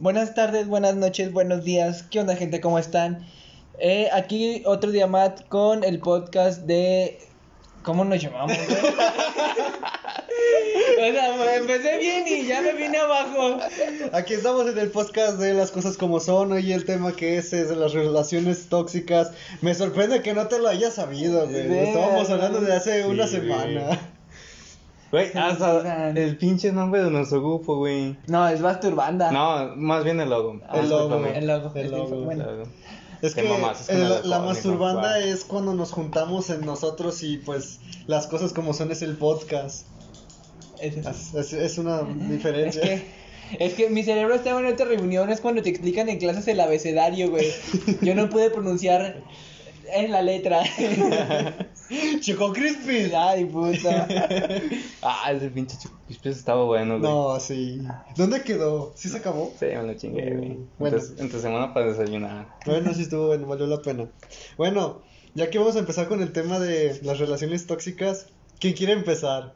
Buenas tardes, buenas noches, buenos días. ¿Qué onda, gente? ¿Cómo están? Eh, aquí otro día más con el podcast de. ¿Cómo nos llamamos? o sea, pues, empecé bien y ya me vine abajo. Aquí estamos en el podcast de las cosas como son. Hoy el tema que es, es de las relaciones tóxicas. Me sorprende que no te lo hayas sabido, güey. Estábamos hablando de hace una Sí, semana. Güey, Hasta olvidan. el pinche nombre de nuestro grupo, güey. No, es Basturbanda. No, más bien el logo. Ah, el logo. El logo. El es logo. Bueno, Claro. Es que, mamás, es que el- la masturbanda es cuando nos juntamos en nosotros y pues las cosas como son es el podcast. es una Es diferencia. que, es que mi cerebro estaba en otra reunión, es cuando te explican en clases el abecedario, güey. Yo no pude pronunciar en la letra. Choco Crispy. Ay, puta. Ah, ese pinche chupispes estaba bueno, güey. No, sí. ¿Dónde quedó? ¿Sí se acabó? Sí, me lo chingué, güey. Bueno. Entre, entre semana para desayunar. Bueno, sí estuvo bueno, valió la pena. Bueno, ya que vamos a empezar con el tema de las relaciones tóxicas, ¿quién quiere empezar?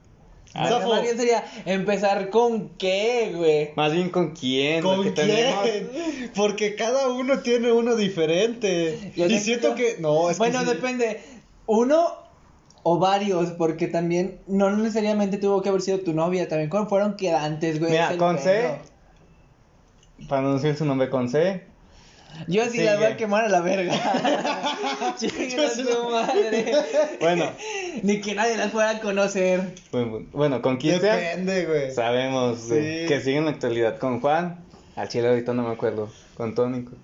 Ah, Zafo, Más bien sería empezar con qué, güey. Más bien con quién, ¿Con porque quién? tenemos. Porque cada uno tiene uno diferente. Yo y siento que. No, es Bueno, que. sí. depende. Uno o varios, porque también no necesariamente tuvo que haber sido tu novia, también fueron quedantes, güey. Mira, con C. Para no decir su nombre con C. Yo sí Sigue. las voy a quemar a la verga. Chinga sí su madre. Bueno, Ni que nadie las pueda conocer. bueno, bueno, con Cristian Depende, güey. sabemos Sí. que sigue en la actualidad. Con Juan, al chile ahorita no me acuerdo. Con Tony, con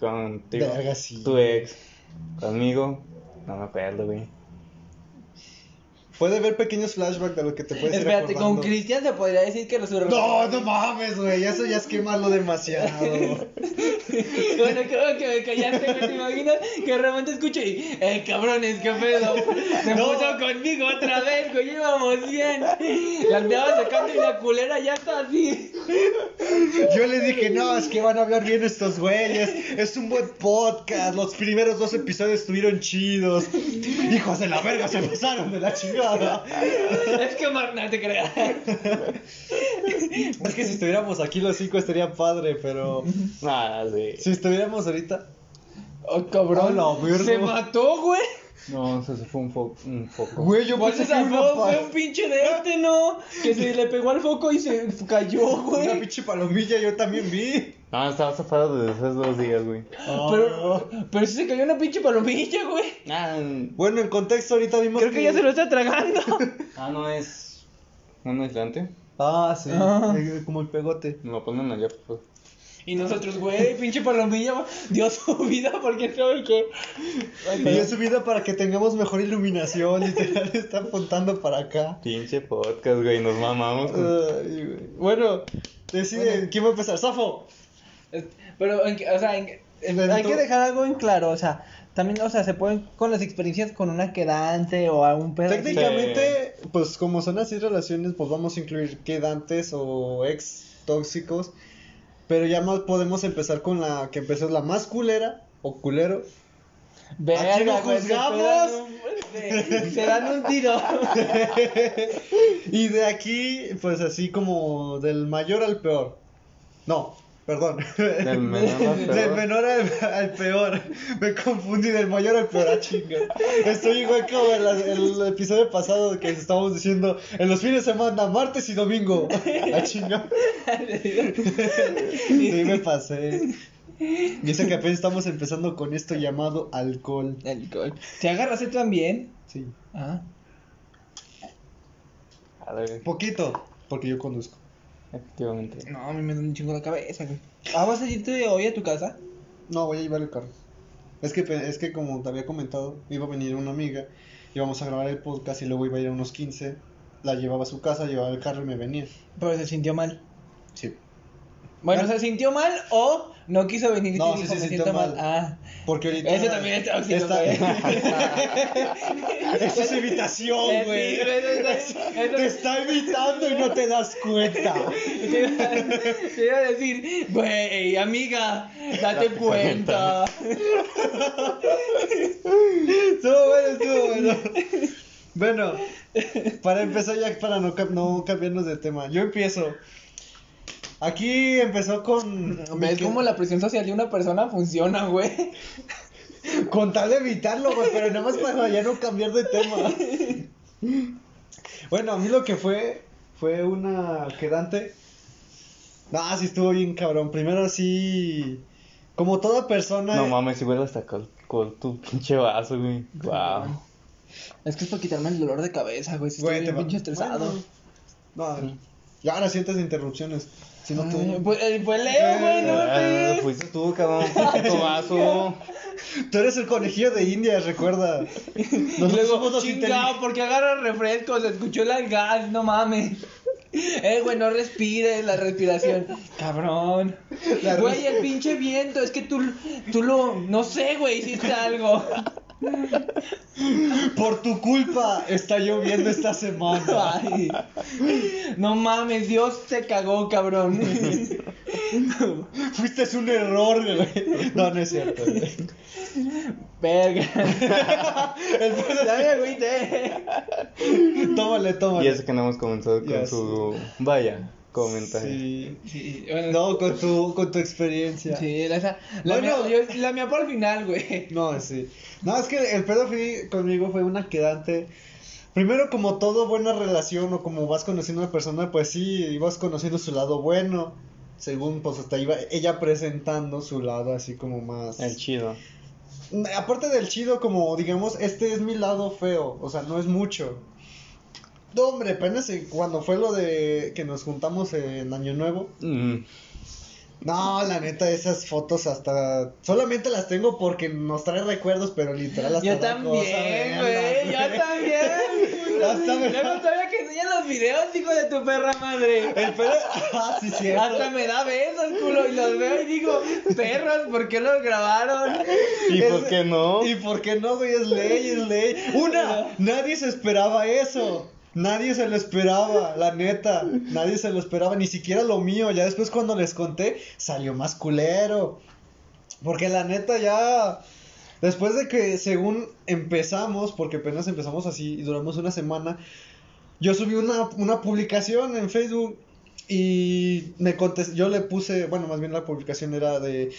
contigo, Verga, sí. tu ex, conmigo, no me acuerdo, güey. Puede haber pequeños flashbacks de lo que te puedes ir Espérate, con. Cristian se podría decir que los No, no mames, güey. Eso ya es quemarlo demasiado. Bueno, creo que me callaste, güey, ¿te imaginas? Que de repente escucho y, eh, cabrones, qué pedo. Se No. puso conmigo otra vez, güey, íbamos bien. La andaba sacando y la culera ya está así. Yo le dije, no, es que van a hablar bien estos güeyes. Es un buen podcast. Los primeros dos episodios estuvieron chidos. Hijos de la verga, se pasaron de la chingada. Es que Mar, no te creas. Es que si estuviéramos aquí los cinco estaría padre, pero. Ah, sí. Si estuviéramos ahorita. Oh, cabrón. Se mató, güey. No, eso se fue un, fo un foco. Güey, yo ¿Cuál pensé se que una, zafó? Fue un pinche de este, ¿no? Que se le pegó al foco y se cayó, una güey. pinche palomilla, yo también vi. No, estaba zafado desde hace dos días, güey. Pero, pero sí se cayó una pinche palomilla, güey. Ah, Bueno, en contexto, ahorita vimos Creo que ya se lo está tragando. ah, no es un aislante. Ah, sí. Ah. Como el pegote. Me lo ponen allá, pues. Y nosotros, güey, pinche palomilla dio su vida porque sabe que. Y es subida para que tengamos mejor iluminación. Literal, está apuntando para acá. Pinche podcast, güey, nos mamamos. con- Ay, güey. Bueno, decide Bueno. quién va a empezar. Zafo. Pero, o sea, en en- En hay tu- que dejar algo en claro, o sea, también, o sea, se pueden con las experiencias con una quedante o a un pedo. Técnicamente, pues como son así relaciones, pues vamos a incluir quedantes o ex tóxicos. Pero ya más podemos empezar con la que empezó la más culera o culero. Verga, Aquí se juzgamos. Se, se dan un tiro. y de aquí, pues así como del mayor al peor. No, perdón. Del menor al peor. Del menor al, al peor. Me confundí del mayor al peor, a chinga. Estoy igual como el, el episodio pasado que estábamos diciendo en los fines de semana, martes y domingo. A chinga. Sí, me pasé. Dice que apenas estamos empezando con esto llamado alcohol. Alcohol. ¿Te agarras tú también? Sí. Ah. A ver, Poquito, porque yo conduzco. Efectivamente. No, a mí me da un chingo la cabeza, güey. Ah, ¿vas a irte hoy a tu casa? No, voy a llevar el carro. Es que, pe- es que como te había comentado, iba a venir una amiga, íbamos a grabar el podcast y luego iba a ir a unos 15. La llevaba a su casa, llevaba el carro y me venía. Pero se sintió mal. Sí. Bueno, Bueno. ¿se sintió mal o no quiso venir y No, te sí dijo, se me sintió siento mal? mal. Ah. Porque ahorita. Ese también es tóxico, Está- güey. Eso es imitación, Eh, güey. sí, eso eso- Te está imitando y no te das cuenta. Te iba, te iba a decir, güey, amiga, date cuenta. Estuvo bueno, estuvo bueno. Bueno, para empezar ya, para no, no cambiarnos de tema, yo empiezo. Aquí empezó con. ¿Ves cómo la presión social de una persona funciona, güey? Con tal de evitarlo, güey, pero nada más para ya no cambiar de tema. Bueno, a mí lo que fue. Fue una quedante. Ah, sí estuvo bien cabrón. Primero así. Como toda persona. No mames, si vuelvo hasta con, con tu pinche vaso, güey. Wow. Es que es para quitarme el dolor de cabeza, güey. Si Güey, estoy te bien va- pinche estresado. bueno, no, ya ahora sientes interrupciones. Si no Ay, tú. pues, eh, Leo, güey, no me Ah, pegues. fuiste tú, cabrón. Tu vaso. Tú eres el conejillo de India, recuerda. Nosotros luego, chingado, porque agarra refrescos, escuchó el gas, no mames. Eh, güey, no respires la respiración. Cabrón. Güey, el pinche viento, es que tú, tú lo, no sé, güey, hiciste algo. Por tu culpa está lloviendo esta semana. Ay. No mames, Dios te cagó, cabrón. Fuiste es un error, güey. No, no es cierto. güey. Verga. El pedo Ya me agüité. es- Tómale, Y tómale. eso que no hemos comenzado con su. Vaya, comentario. Sí. Sí, bueno, No, con tu, con tu experiencia. Sí, la, Bueno. mía, yo- la mía por el final, güey. No, sí. No, es que el pedo fui- conmigo fue una quedante. Primero, como todo buena relación o como vas conociendo a una persona, pues sí, ibas conociendo su lado bueno. Según, pues hasta iba ella presentando su lado así como más... El chido. Aparte del chido, como digamos, este es mi lado feo, o sea, no es mucho. No, hombre, apenas en- cuando fue lo de que nos juntamos en Año Nuevo. Mm. No, la neta, esas fotos hasta. Solamente las tengo porque nos trae recuerdos, pero literal hasta. Yo también, güey, yo también. Hasta me- Luego todavía que enseñan los videos, hijo de tu perra madre. El pedo. Ah, sí, cierto. Hasta me da besos, culo, y los veo y digo, perros, ¿por qué los grabaron? ¿Y Es- por qué no? ¿Y por qué no, güey? Es ley, es ley. Una, nadie se esperaba eso. Nadie se lo esperaba, la neta. Nadie se lo esperaba, ni siquiera lo mío. Ya después cuando les conté, salió más culero. Porque la neta ya... Después de que según empezamos, porque apenas empezamos así y duramos una semana, yo subí una, una publicación en Facebook y me contesté, yo le puse, bueno, más bien la publicación era de,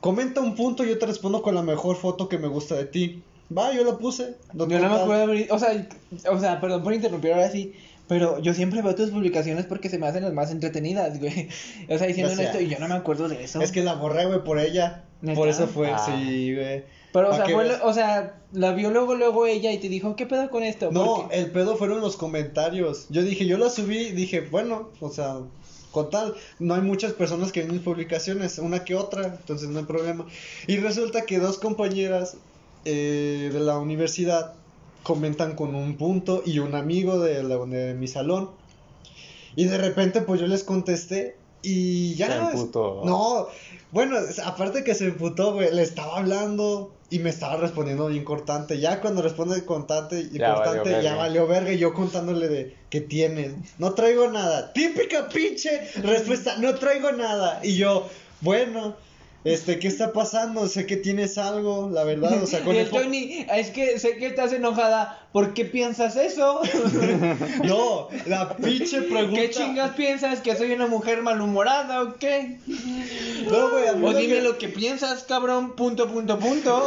comenta un punto y yo te respondo con la mejor foto que me gusta de ti. Va, yo lo puse. Yo no me acuerdo, abrir- o sea, o sea, perdón por interrumpir ahora sí, pero yo siempre veo tus publicaciones porque se me hacen las más entretenidas, güey. O sea, diciendo esto y yo no me acuerdo de eso. Es que la borré, güey, por ella. ¿Neta? Por eso fue, Ah. sí, güey. Pero, o sea, fue o sea, la vio luego, luego ella y te dijo, ¿qué pedo con esto? No, Porque- el pedo fueron los comentarios. Yo dije, yo la subí, dije, bueno, o sea, con tal, no hay muchas personas que ven mis publicaciones, una que otra, entonces no hay problema. Y resulta que dos compañeras eh, de la universidad comentan con un punto y un amigo de, la- de mi salón. Y de repente, pues yo les contesté y ya. Se emputó. No, bueno, aparte que se emputó, güey, le estaba hablando y me estaba respondiendo bien cortante. Ya cuando responde cortante y Ya cortante, valió ya verga. valió verga. Y yo contándole de qué tienes. No traigo nada. Típica pinche respuesta, no traigo nada. Y yo, bueno. Este, ¿qué está pasando? Sé que tienes algo, la verdad, o sea, con y el el Tony, es que sé que estás enojada, ¿por qué piensas eso? No, la pinche pregunta. ¿Qué chingas piensas? ¿Que soy una mujer malhumorada o qué? No, güey, a mí O dime que- lo que piensas, cabrón, punto, punto, punto.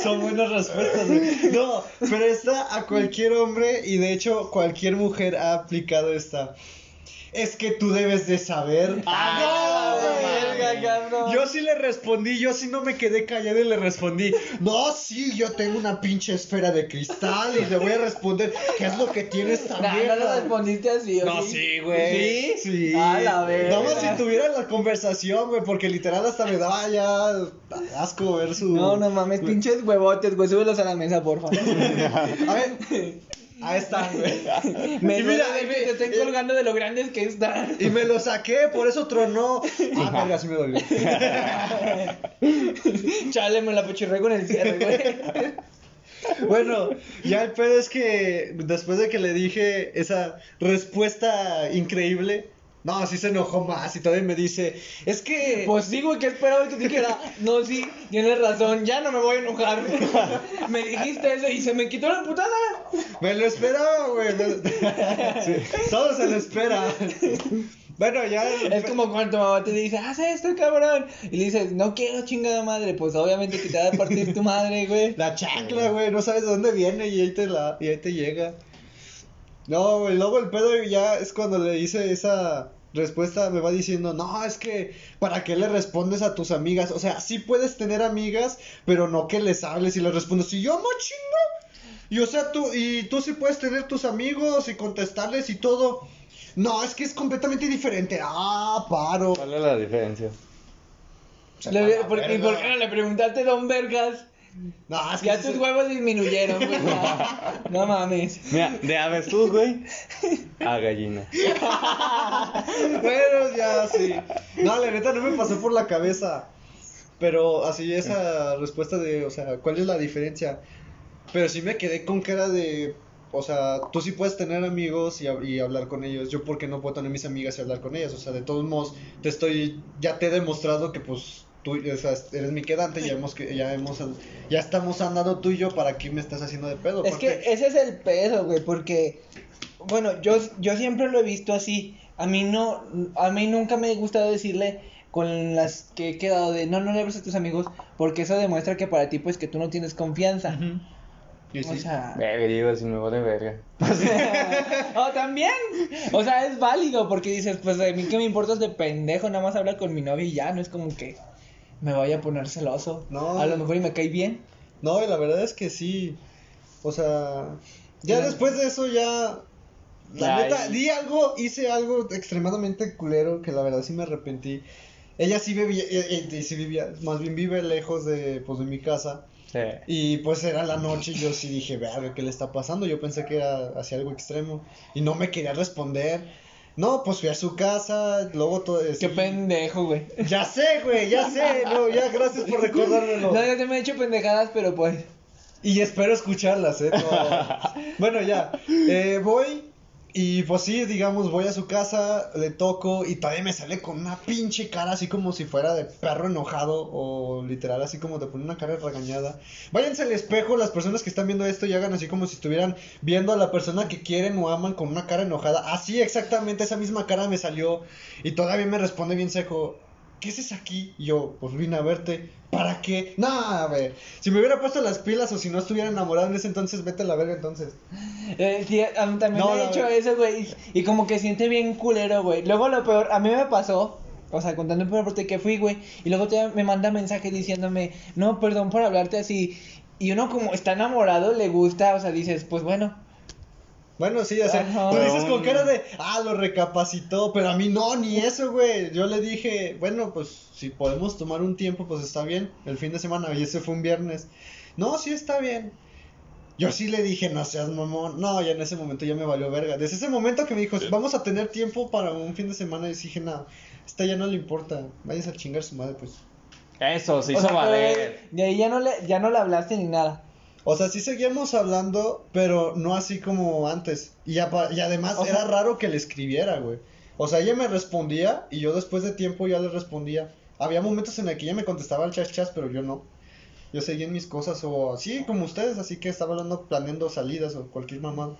Son buenas respuestas. güey. No, pero esta a cualquier hombre y de hecho cualquier mujer ha aplicado esta. Es que tú debes de saber. Ah, no, güey. Cabrón. Yo sí le respondí, yo sí no me quedé callado y le respondí. No, sí, yo tengo una pinche esfera de cristal y le voy a responder. ¿Qué es lo que tienes Nah, también? no lo respondiste así, ¿o No, sí, güey. ¿Sí? Sí. A la. Nada más si tuviera la conversación, güey, porque literal hasta me daba ya asco ver su. No, no mames, pinches huevotes, güey, súbelos a la mesa, porfa. A ver. Ahí están, güey. Me Y mira, y me- te estén y- colgando de lo grandes que están. Y me lo saqué, por eso tronó. Ah, verga, sí me dolió. Chale, me la pechirré con el cierre, güey. Bueno, ya el pedo es que después de que le dije esa respuesta increíble, no, sí se enojó más y todavía me dice, es que... Pues sí, güey, que esperaba que te dijera, no, sí, tienes razón, ya no me voy a enojar. Me dijiste eso y se me quitó la putada. Me lo esperaba, güey. Sí, todo se lo espera. Bueno, ya. Es como cuando tu mamá te dice, haz esto, cabrón. Y le dices, no quiero chingada madre. Pues obviamente que te va a partir tu madre, güey. La chancla, güey, no sabes de dónde viene y ahí te, la, y ahí te llega. No, güey, luego el pedo ya es cuando le hice esa respuesta, me va diciendo, no, es que, ¿para qué le respondes a tus amigas? O sea, sí puedes tener amigas, pero no que les hables y les respondes, y yo no chingo. Y o sea, tú, y tú sí puedes tener tus amigos y contestarles y todo. No, es que es completamente diferente. Ah, paro. ¿Cuál es la diferencia? Le- ¿por, ¿Y por qué no le preguntaste, don Vergas? No, es que Ya tus se- huevos disminuyeron, güey. No mames. Mira, de avestruz, güey, a gallina. Bueno, ya sí. No, la neta no me pasó por la cabeza. Pero así esa respuesta de, o sea, ¿cuál es la diferencia? Pero sí me quedé con cara de, o sea, tú sí puedes tener amigos y, y hablar con ellos. Yo porque no puedo tener mis amigas y hablar con ellas. O sea, de todos modos, te estoy, ya te he demostrado que pues tú, o sea, eres mi quedante, ya hemos, que- ya hemos, ya estamos andando tú y yo, ¿para qué me estás haciendo de pedo? Es que ese es el pedo, güey, porque, bueno, yo, yo siempre lo he visto así. A mí no, a mí nunca me ha gustado decirle con las que he quedado de no, no le hables a tus amigos, porque eso demuestra que para ti, pues, que tú no tienes confianza. Ujú. Y O sí. sea, Verga, digo, si me vale verga. o también, o sea, es válido, porque dices, pues, a mí que me importa de pendejo, nada más hablar con mi novia y ya, no es como que me vaya a poner celoso. No. A lo mejor y me cae bien. No, y la verdad es que sí. O sea, ya después de eso ya. La Ay. neta, di algo, hice algo extremadamente culero que la verdad sí me arrepentí. Ella sí vivía, eh, eh, sí vivía, más bien vive lejos de, pues, de mi casa. Sí. Y pues era la noche y yo sí dije, verga, ¿qué le está pasando? Yo pensé que era hacia algo extremo. Y no me quería responder. No, pues fui a su casa, luego todo Qué sí. pendejo, güey. Ya sé, güey, ya sé, no, ya gracias por recordármelo. No, yo te me he hecho pendejadas, pero pues. Y espero escucharlas, ¿eh? No. bueno, ya. Eh, voy y pues sí, digamos, voy a su casa, le toco y todavía me sale con una pinche cara así como si fuera de perro enojado o literal así como de poner una cara regañada. Váyanse al espejo las personas que están viendo esto y hagan así como si estuvieran viendo a la persona que quieren o aman con una cara enojada. Así exactamente esa misma cara me salió y todavía me responde bien seco. ¿Qué haces aquí? Y yo, pues vine a verte. ¿Para qué? No, a ver. Si me hubiera puesto las pilas o si no estuviera enamorado en ese entonces, vete a la verga entonces. Eh, sí, a mí también No, me he hecho ver- eso, güey. Y como que siente bien culero, güey. Luego lo peor, a mí me pasó. O sea, contando el peor parte que fui, güey. Y luego te me manda mensaje diciéndome, no, perdón por hablarte así. Y uno como está enamorado, le gusta, o sea, dices, pues bueno. Bueno, sí, o sea, Ajá. tú dices con cara de, ah, lo recapacitó, pero a mí no, ni eso, güey. Yo le dije, bueno, pues si podemos tomar un tiempo, pues está bien, el fin de semana, y ese fue un viernes. No, sí está bien. Yo sí le dije, no seas mamón. No, ya en ese momento ya me valió verga. Desde ese momento que me dijo, vamos a tener tiempo para un fin de semana, y dije, no, esta ya no le importa. Vayas a chingar su madre, pues. Eso, se O hizo sea, valer. de ahí ya no le, ya no le hablaste ni nada. O sea, sí seguíamos hablando, pero no así como antes. Y, y además O sea- era raro que le escribiera, güey. O sea, ella me respondía y yo después de tiempo ya le respondía. Había momentos en el que ella me contestaba al chas chas, pero yo no. Yo seguía en mis cosas o así como ustedes, así que estaba hablando, planeando salidas o cualquier mamá.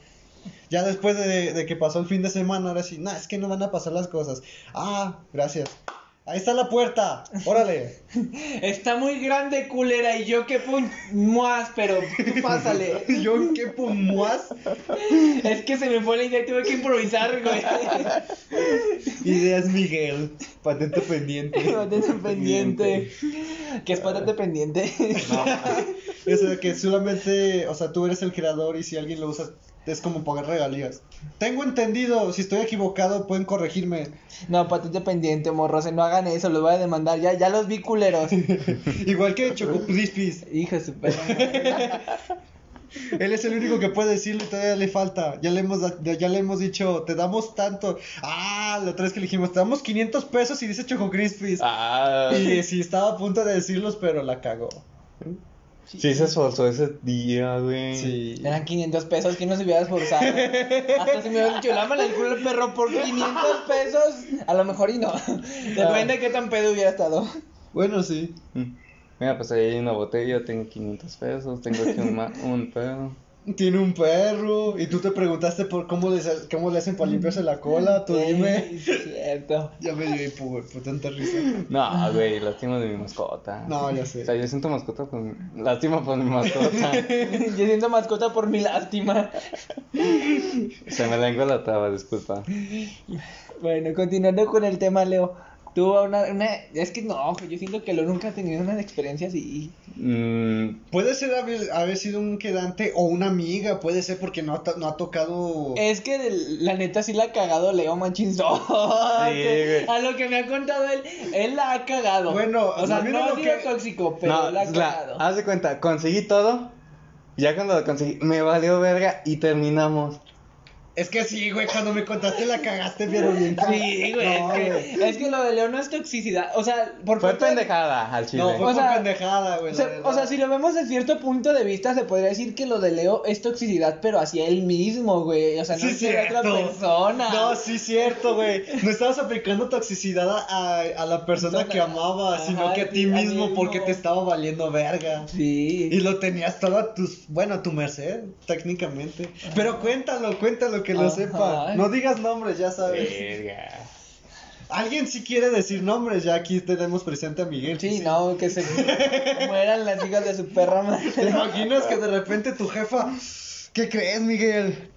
Ya después de, de que pasó el fin de semana, ahora sí, nah, es que no van a pasar las cosas. Ah, gracias. Ahí está la puerta, órale. Está muy grande, culera, y yo qué pun... Muas, pero tú pásale. yo, ¿qué pumuas? es que se me fue la idea y tuve que improvisar, güey. Ideas Miguel, patente pendiente. Patente pendiente. ¿Qué es patente pendiente? O sea, que solamente, o sea, tú eres el creador y si alguien lo usa es como pagar regalías. Tengo entendido, si estoy equivocado pueden corregirme. No, patente pendiente, morros, no hagan eso, los voy a demandar. Ya, ya los vi culeros. Igual que Choco Crispies. Hijo de su madre. Él es el único que puede decirlo y todavía le falta. Ya le hemos, ya le hemos dicho, te damos tanto. Ah, la otra vez que le dijimos, te damos 500 pesos y dice Choco Crispies. Ah, Y sí, estaba a punto de decirlos, pero la cagó. Sí se esforzó ese día, güey. Sí. Eran 500 pesos, que no se hubiera esforzado? Hasta si me hubiera dicho, lámale el culo al perro por 500 pesos. A lo mejor y no. Depende de qué tan pedo hubiera estado. Bueno, sí. Mm. Mira, pues ahí hay una botella, tengo 500 pesos, tengo aquí un, ma- un pedo. Tiene un perro. Y tú te preguntaste por cómo le, cómo le hacen para limpiarse la cola. Tú dime. Sí, es cierto. Ya me dio hipo, güey, por tanta risa. No, güey, lástima de mi mascota. No, ya O sé. sea, yo siento mascota por mi... Lástima por mi mascota. Yo siento mascota por mi lástima. Se me lengua la traba, disculpa. Bueno, continuando con el tema, Leo. Tuvo una, una... Es que no, yo siento que Leo nunca ha tenido una experiencia así. Mm, Puede ser haber, haber sido un quedante o una amiga, puede ser porque no no ha tocado. Es que la neta sí la ha cagado Leo Manchinzo. güey. A lo que me ha contado él, él la ha cagado. Bueno, o sea, no ha lo sido que- tóxico, pero no, la ha la- cagado. haz de cuenta, conseguí todo. Ya cuando lo conseguí, me valió verga y terminamos. Es que sí, güey, cuando me contaste la cagaste, pero bien. Sí, güey, No, es, güey. que, es que lo de Leo no es toxicidad. O sea, por Fue parte de- pendejada al chile. No, fue O sea, pendejada, güey. O sea, verdad. o sea, si lo vemos desde cierto punto de vista, se podría decir que lo de Leo es toxicidad, pero hacia él mismo, güey. O sea, no Sí, hacia otra persona. No, sí, cierto, güey. No estabas aplicando toxicidad a, a la persona Persona. que amaba, Ajá, sino que a ti mismo. porque te estaba valiendo verga. Sí. Y lo tenías todo a tus, bueno, a tu merced, técnicamente. Pero cuéntalo, cuéntalo que lo Ajá. sepa. No digas nombres, ya sabes. Verga. Alguien sí quiere decir nombres, ya aquí tenemos presente a Miguel. Sí, no, que se mueran las hijas de su perra madre. ¿Te imaginas que de repente tu jefa, ¿qué crees, Miguel?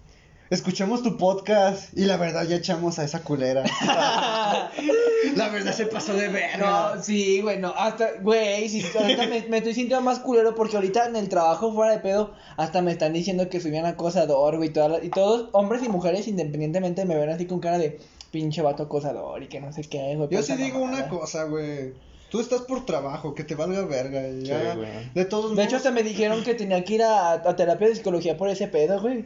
Escuchamos tu podcast y la verdad ya echamos a esa culera. la verdad se pasó de verga. No, sí, güey, no, hasta, güey, sí, ahorita me, me estoy sintiendo más culero porque ahorita en el trabajo fuera de pedo, hasta me están diciendo que soy bien acosador, güey, toda la- y todos, hombres y mujeres, independientemente, me ven así con cara de pinche vato acosador y que no sé qué, güey. Yo sí digo una cosa, güey. Tú estás por trabajo, que te valga verga. y ya. Sí, güey. de todos De hecho, hasta me dijeron que tenía que ir a, a terapia de psicología por ese pedo, güey.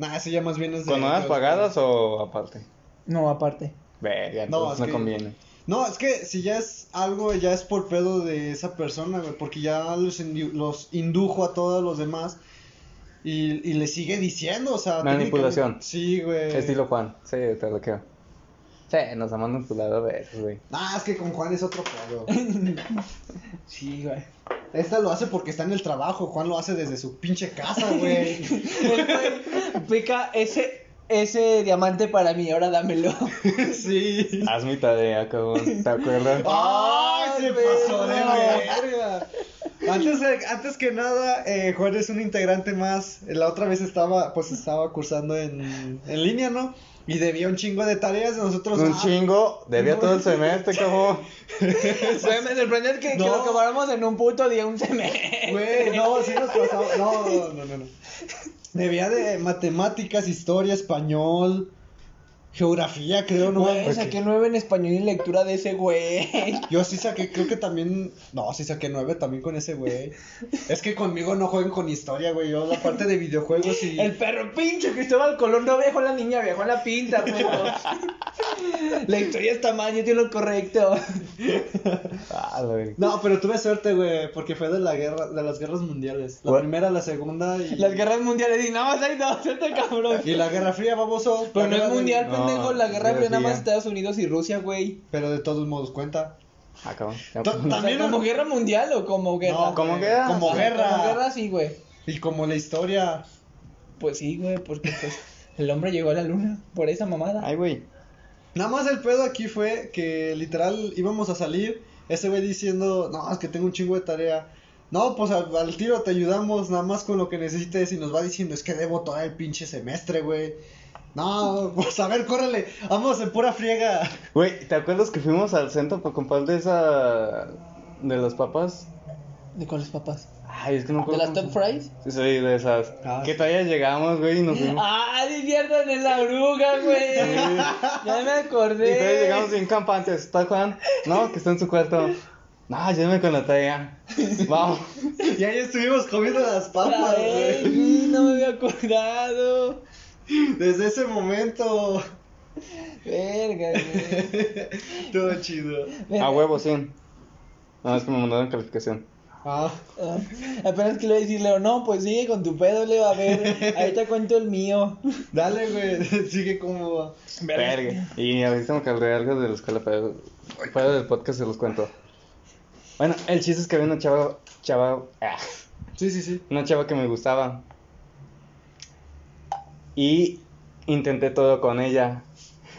Nah, eso ya más bien es de. ¿Con horas pagadas o aparte? No, aparte. Verga, No, no, que- conviene. No, es que si ya es algo, ya es por pedo de esa persona, güey. Porque ya los, indu- los indujo a todos los demás. Y, y le sigue diciendo, o sea. Manipulación. técnicamente- Sí, güey. Estilo Juan. Sí, te lo creo. Sí, nos ha manipulado a veces, güey. Ah, es que con Juan es otro pedo. Sí, güey. Esta lo hace porque está en el trabajo. Juan lo hace desde su pinche casa, güey. El güey, Pica, ese, ese diamante para mí, ahora dámelo. sí. Haz mi tarea, cabrón. ¿Te acuerdas? ¡Ay, se Ay, pasó de verga. Antes, de- antes que nada, eh, Juan es un integrante más. La otra vez estaba, pues estaba cursando en, en línea, ¿no? Y debía un chingo de tareas. Nosotros. Un ah, chingo. Debía no. todo el semestre, cabrón. Güey, me sorprende que, que No. lo acabáramos en un puto día, un semestre. Güey, no, sí nos pasamos. No, no, no, no. Debía de matemáticas, historia, español, geografía, creo, ¿no? Güey, saqué nueve en español y lectura de ese güey. Yo sí saqué, creo que también. No, sí saqué nueve también con ese güey. Es que conmigo no jueguen con historia, güey. Yo la parte de videojuegos y. El perro pinche Cristóbal Colón no viajó la niña, viajó la pinta, pero. La historia está mal, yo tengo lo correcto. Ah. No, pero tuve suerte, güey, porque fue de la guerra, de las guerras mundiales. La What? primera, la segunda y. Las guerras mundiales, y nada más hay dos, este cabrón. Y la guerra fría, baboso. Pero no es mundial, No, pendejo. La guerra fría nada más. Estados Unidos y Rusia, güey. Pero de todos modos cuenta. Ah, cabrón. Pues, También ¿Como no- guerra mundial o como guerra? No, ¿Como guerra? Como guerra. Como guerra, sí, güey. Y como la historia. Pues sí, güey, porque pues el hombre llegó a la luna por esa mamada. Ay, güey. Nada más el pedo aquí fue que literal íbamos a salir. Ese güey diciendo, no, es que tengo un chingo de tarea. No, pues al, al tiro te ayudamos nada más con lo que necesites. Y nos va diciendo, es que debo todo el pinche semestre, güey. No, pues a ver, córrele. Vamos en pura friega. Güey, ¿te acuerdas que fuimos al centro para comprar de esa. de las papas? ¿De cuáles papas? Ay, es que no ¿De las Top Fries? Sí, sí, de esas. Ah, que sí. todavía llegamos, güey, y nos fuimos. ¡Ah, diviertan en la oruga, güey! Ya me Y acordé. todavía llegamos bien campantes. ¿Está Juan? No, que está en su cuarto. No, ayúdame con la tarea. Vamos. Y ahí estuvimos comiendo las papas, Ay, güey. no me había acordado. Desde ese momento. Verga, güey. Todo chido. A huevo, sí. No, es que me mandaron calificación. Ah, Ah, apenas que le voy a decir, Leo, no, pues sigue con tu pedo, Leo, a ver, ahí te cuento el mío. dale, güey. Sigue como va. Verga. Y ahorita me acordé algo de la escuela, pero fuera del podcast se los cuento. Bueno, el chiste es que había una chava, chava, ah, Sí, sí, sí. una chava que me gustaba. Y intenté todo con ella.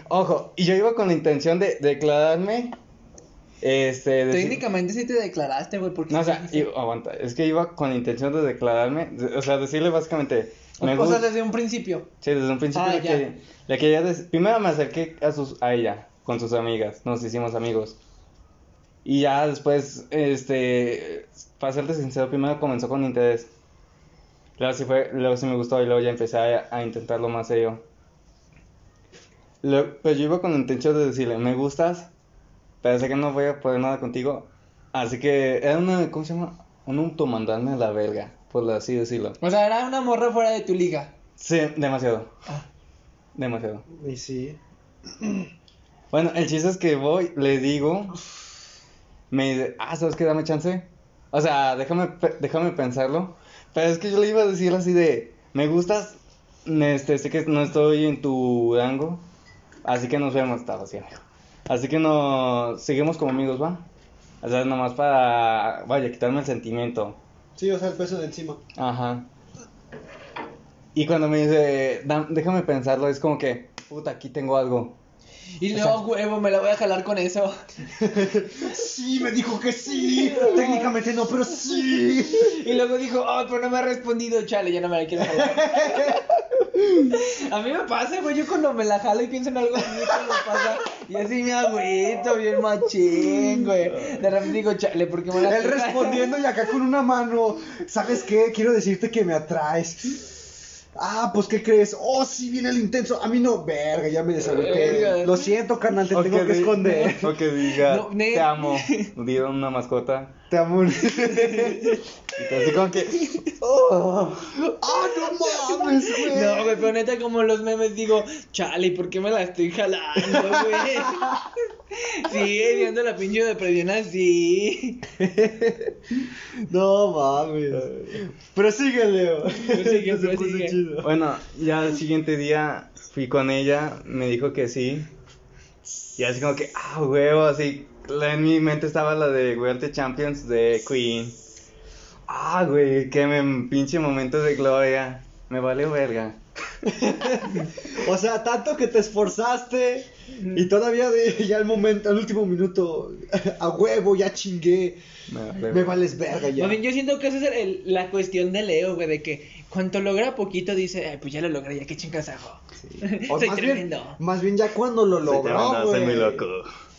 Ojo, y yo iba con la intención de declararme. Este. Técnicamente sí te declaraste, güey, porque... No, o sea, iba- aguanta. Es que iba con la intención de declararme. de- O sea, decirle básicamente. Me o sea, desde un principio. Sí, desde un principio Ah, le, ya. quería, le quería dec- Primero me acerqué a, sus, a ella, con sus amigas. Nos hicimos amigos. Y ya después, este. Para serte sincero, primero comenzó con interés. Luego sí, fue, luego sí me gustó y luego ya empecé a, a intentarlo más serio. Luego, pues yo iba con la intención de decirle, me gustas, pero sé que no voy a poder nada contigo. Así que era una, ¿cómo se llama? Un automandarme a la verga, por así decirlo. O sea, era una morra fuera de tu liga. Sí, demasiado. Ah. Demasiado. Y sí. Bueno, el chiste es que voy, le digo, me dice, ah, ¿sabes qué? Dame chance. O sea, déjame, déjame pensarlo. Pero es que yo le iba a decir así de, me gustas, este, sé que no estoy en tu rango, así que nos vemos, estaba así, amigo. Así que no, seguimos como amigos, ¿va? O sea, nomás para, vaya, quitarme el sentimiento. Sí, o sea, el peso de encima. Ajá. Y cuando me dice, "Da- déjame pensarlo, es como que, puta, aquí tengo algo. Y O luego, sea- huevo, me la voy a jalar con eso. Sí, me dijo que sí. Técnicamente no, pero sí. Y luego dijo, oh, pero no me ha respondido, chale, ya no me la quiero jalar. A mí me pasa, güey, yo cuando me la jalo y pienso en algo así, me pasa. Y así me agüito, bien machín, güey. De repente digo, chale, ¿por qué me la Él respondiendo y acá con una mano. ¿Sabes qué? Quiero decirte que me atraes. Ah, pues ¿qué crees? Oh, sí, viene el intenso. A mí no, verga, ya me desagüité. Verga. Lo siento, carnal, te O tengo que esconder. O que diga, No, te amo. Dieron una mascota. Te amo. Y te así como que, Oh. ¡Ah, no mames, güey! No, güey, pero neta, como los memes digo, chale, ¿por qué me la estoy jalando, güey? Sigue viendo la pinche depresión así. No mames. Pero sigue, Leo. Prosigue, Se puso prosigue. chido. bueno, ya el siguiente día fui con ella, me dijo que sí. Y así como que, ah, huevo, así. La- En mi mente estaba la de World Champions de Queen. Ah, güey, que me pinche momento de gloria. Me vale verga. O sea, tanto que te esforzaste y todavía de ya el momento, al último minuto, a huevo, ya chingué. Me vale Me verga. vales verga ya. Más bien, yo siento que esa es el- la cuestión de Leo, güey, de que cuanto logra poquito dice, ay, pues ya lo logré, ya qué chingas hago. O Soy más tremendo. Bien, más bien ya cuando lo logró, güey. muy loco.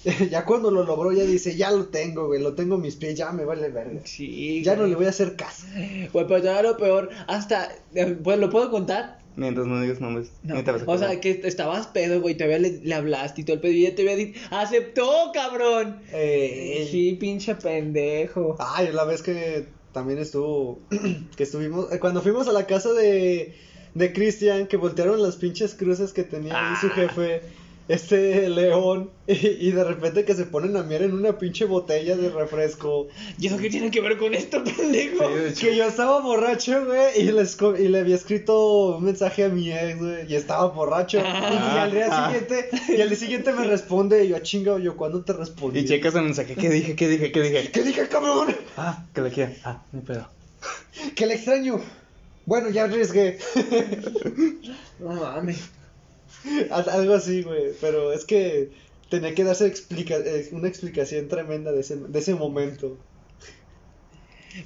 Ya cuando lo logró ya dice, ya lo tengo, güey, lo tengo en mis pies, ya me vale verga. Sí. Ya no le voy a hacer caso. Güey, pero todavía lo peor, hasta, eh, pues, ¿lo puedo contar? Mientras no digas nombres. No. ni te vas a O sea, que estabas pedo, güey, todavía le, le hablaste y todo el pedo y ella te había dicho, ¡aceptó, cabrón! Eh, Sí, pinche pendejo. Ay, la vez que también estuvo, que estuvimos, eh, cuando fuimos a la casa de, de Cristian, que voltearon las pinches cruces que tenía ahí su Ah. jefe, este león, y, y de repente que se ponen a mirar en una pinche botella de refresco. ¿Y eso qué tiene que ver con esto, pendejo? Sí. Que yo estaba borracho, güey, y, les y le había escrito un mensaje a mi ex, güey, y estaba borracho. Ah. y al día siguiente, y al día siguiente me responde, y yo, chinga, yo, ¿cuándo te respondí? Y checas el mensaje. ¿Qué dije? ¿Qué dije? ¿Qué dije? ¿Qué dije, cabrón? Ah, que le quiera. Ah, ni pedo. Que le extraño. Bueno, ya arriesgué. No mames. Al- Algo así, güey. Pero es que tenía que darse explica eh, una explicación tremenda de ese, de ese momento.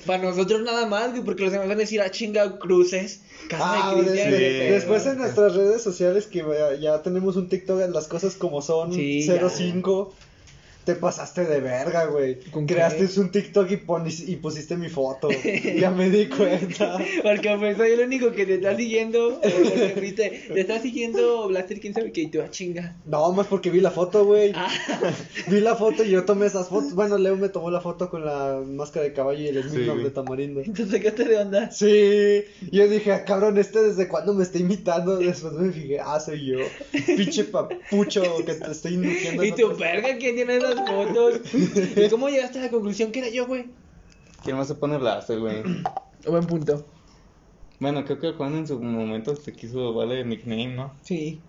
Para nosotros nada más, güey, porque los demás van a decir, ah, chinga, cruces. Casa Ah, de Cristian. sí. después en nuestras redes sociales que ya, ya tenemos un TikTok en las cosas como son Sí, ya. 05. Te pasaste de verga, güey. Creaste un TikTok y, ponis- y pusiste mi foto. ya me di cuenta. Porque pues soy el único que te está siguiendo. eh, te está siguiendo Blaster, quién sabe qué, y tú, ah, chinga. No, más porque vi la foto, güey. Ah, Vi la foto y yo tomé esas fotos. Bueno, Leo me tomó la foto con la máscara de caballo y el Sí, Smirnoff güey. de tamarindo. entonces sacaste de onda. Sí, yo dije, ah, cabrón, este desde cuándo me está imitando. Después me fijé, ah, soy yo. Pinche papucho que te estoy induciendo. Y tu verga, ¿quién tiene esas fotos? ¿Y cómo llegaste a la conclusión que era yo, güey? ¿Quién más se pone blaster, güey? Buen punto. Bueno, creo que Juan en su momento se quiso darle nickname, ¿no? Sí.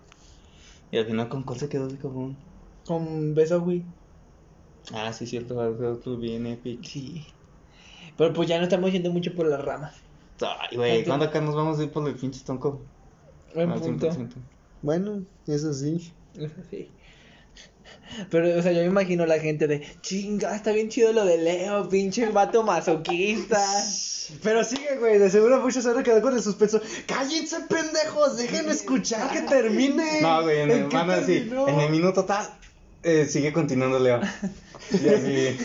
Y al final con cuál se quedó ese cabrón. Con beso, güey. Ah, sí, cierto, algo bien epic. Sí. Pero pues ya no estamos yendo mucho por las ramas. Ay, güey. ¿cuándo acá nos vamos a ir por el pinche tonco? Buen punto. 100%. Bueno, eso sí. Sí. Pero, o sea, yo me imagino la gente de, chinga, está bien chido lo de Leo, pinche vato masoquista. Pero sigue, güey, de seguro muchos se van a quedar con el suspenso. ¡Cállense, pendejos! ¡Dejen escuchar que termine! No, güey, en el, ¿En qué van a decir, terminó? en el minuto tal, eh, sigue continuando Leo. Y así,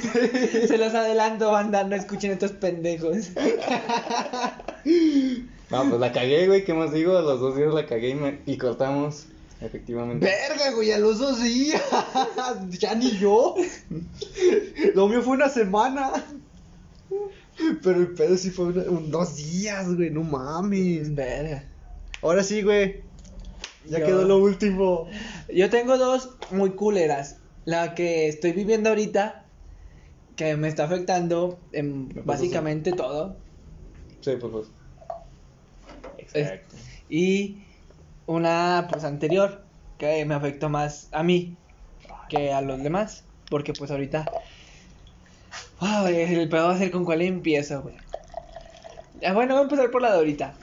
Se los adelanto, banda, no escuchen estos pendejos. no, pues la cagué, güey, ¿qué más digo? A los dos días la cagué y, me- y cortamos, efectivamente. Verga, güey, a los dos días. ya ni yo. Lo mío fue una semana. Pero el pedo sí fue una- un- dos días, güey, no mames. Verga. Ahora sí, güey. Ya Yo- quedó lo último. Yo tengo dos muy culeras. La que estoy viviendo ahorita, que me está afectando en básicamente todo. Sí, pues, pues. Exacto. Y una pues anterior, que me afectó más a mí que a los demás. Porque pues ahorita... El pedo va a ser con cuál empiezo, güey. Bueno, voy a empezar por la de ahorita.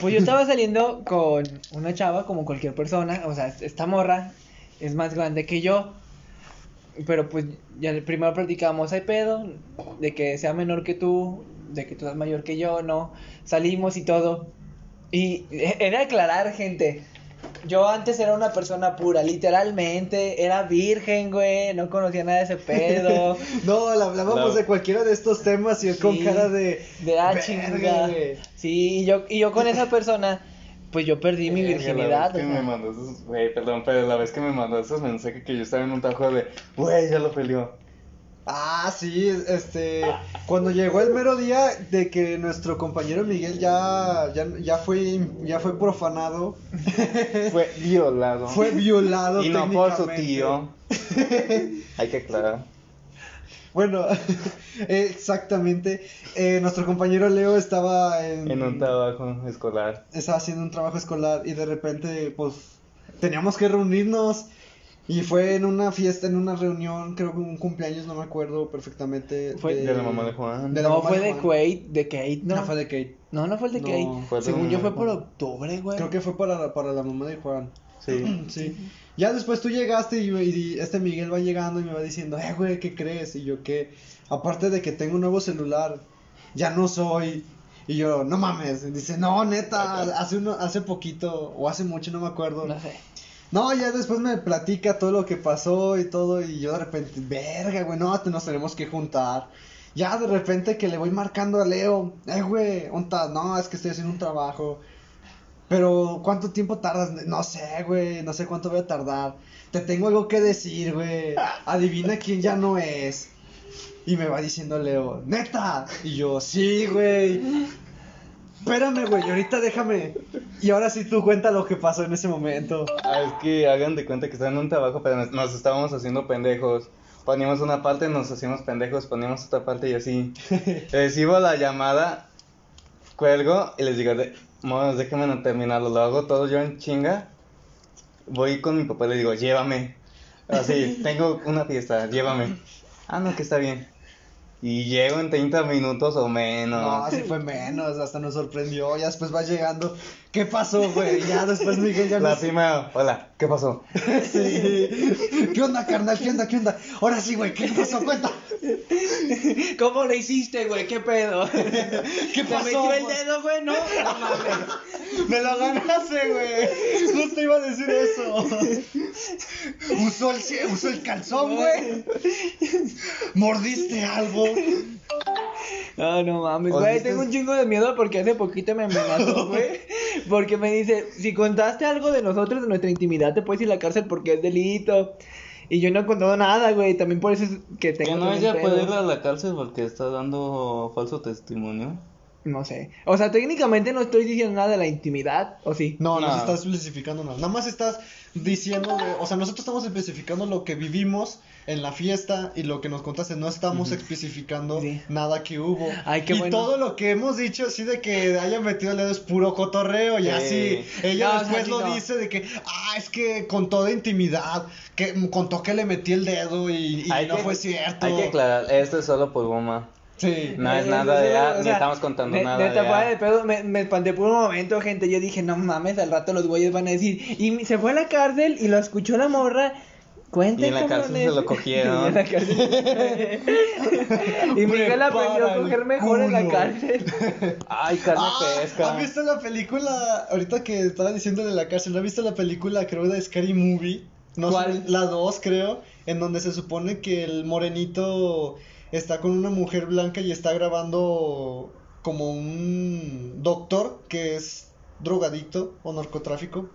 Pues yo estaba saliendo con una chava, como cualquier persona. O sea, esta morra es más grande que yo. Pero pues ya primero platicamos, hay pedo, de que sea menor que tú, de que tú seas mayor que yo, no. Salimos y todo. Y he de aclarar, gente. Yo antes era una persona pura, literalmente. Era virgen, güey. No conocía nada de ese pedo. No, la hablábamos No. de cualquiera de estos temas y él con cara de. De ah, "Verga, chinga. güey". Sí, y yo, y yo con esa persona, pues yo perdí mi virginidad. La vez o que sea. me mandó esos, güey, perdón, pero la vez que me mandó esos mensajes que yo estaba en un tajo de, güey, ya lo peleó. Ah, sí, este. Cuando llegó el mero día de que nuestro compañero Miguel ya, ya, ya, fue, ya fue profanado, Fue violado. fue violado. y no por su tío. Hay que aclarar. Bueno, exactamente. Eh, nuestro compañero Leo estaba en, En un trabajo escolar. estaba haciendo un trabajo escolar y de repente, pues, teníamos que reunirnos. Y fue en una fiesta, en una reunión, creo que un cumpleaños, no me acuerdo perfectamente. Fue- De la mamá de Juan. de la no, mamá fue de de Juan. Kate, de Kate, no. No, fue de Kate. No, no fue el de No, Kate. fue de Según yo fue por octubre, güey. Creo que fue para, para la mamá de Juan. Sí. Sí. Ya después tú llegaste y, y este Miguel va llegando y me va diciendo, eh, güey, ¿qué crees? Y yo, ¿qué? Aparte de que tengo un nuevo celular, ya no soy. Y yo, no mames. Dice, no, neta, hace, uno, hace poquito, o hace mucho, no me acuerdo. No sé. No, ya después me platica todo lo que pasó y todo, y yo de repente, verga, güey, no, nos tenemos que juntar. Ya de repente que le voy marcando a Leo, eh, güey, onta, no, es que estoy haciendo un trabajo. Pero, ¿cuánto tiempo tardas? No sé, güey, no sé cuánto voy a tardar. Te tengo algo que decir, güey. Adivina quién ya no es. Y me va diciendo Leo, neta. Y yo, sí, güey. Espérame, güey, ahorita déjame. Y ahora sí tú cuenta lo que pasó en ese momento. Ah, es que hagan de cuenta que están en un trabajo, pero nos, nos estábamos haciendo pendejos. Poníamos una parte, nos hacíamos pendejos, poníamos otra parte y así. Recibo la llamada, cuelgo y les digo, de, monos, déjenme no terminarlo, lo hago todo yo en chinga. Voy con mi papá y le digo, llévame. Así, tengo una fiesta, llévame. Ah, no, que está bien. Y llego en 30 minutos o menos. No, así fue menos, hasta nos sorprendió. Ya después va llegando. ¿Qué pasó, güey? Ya después Miguel ya La primera, hola, ¿qué pasó? Sí. ¿Qué onda, carnal? ¿Qué onda? ¿Qué onda? Ahora sí, güey, ¿qué pasó? Cuenta. ¿Cómo le hiciste, güey? ¿Qué pedo? ¿Qué ¿Te pasó, metió el dedo, güey? No, no mames. Me lo ganaste, güey. Justo iba a decir eso. Usó el, usó el calzón, güey. ¿Mordiste algo? No, no mames, ¿O güey. Tengo un chingo de miedo porque hace poquito me amenazó, güey. Porque me dice, si contaste algo de nosotros, de nuestra intimidad, te puedes ir a la cárcel porque es delito. Y yo no he contado nada, güey. También por eso es que tengo Que no ella puede ir a la cárcel porque está dando falso testimonio. No sé. O sea, técnicamente no estoy diciendo nada de la intimidad, ¿o sí? No, no, No. se estás especificando nada. Nada más estás diciendo, de- o sea, nosotros estamos especificando lo que vivimos en la fiesta y lo que nos contaste. No estamos especificando Sí. nada que hubo. Ay, qué y bueno. todo lo que hemos dicho, así de que haya metido el dedo es puro cotorreo y Sí. así. Ella No, o sea, después lo no. dice de que, ah, es que con toda intimidad, que contó que le metí el dedo y, no que- fue cierto. Hay que aclarar, esto es solo por goma. Sí. No es nada de, ah, o ni sea, estamos contando ne- nada neta, de, fuera de pedo, me, me espanté por un momento, gente. Yo dije, no mames, al rato los güeyes van a decir. Y se fue a la cárcel y lo escuchó la morra. Cuenten, Y en la cárcel se lo cogieron. Y en la cárcel. y Miguel aprendió a coger mejor en la cárcel. Ay, carne Ah, fresca. ¿Has visto la película? Ahorita que estaba diciendo de la cárcel, ¿has visto la película, creo, de Scary Movie? No ¿Cuál? sé, la 2, creo, en donde se supone que el morenito está con una mujer blanca y está grabando como un doctor que es drogadicto o narcotráfico.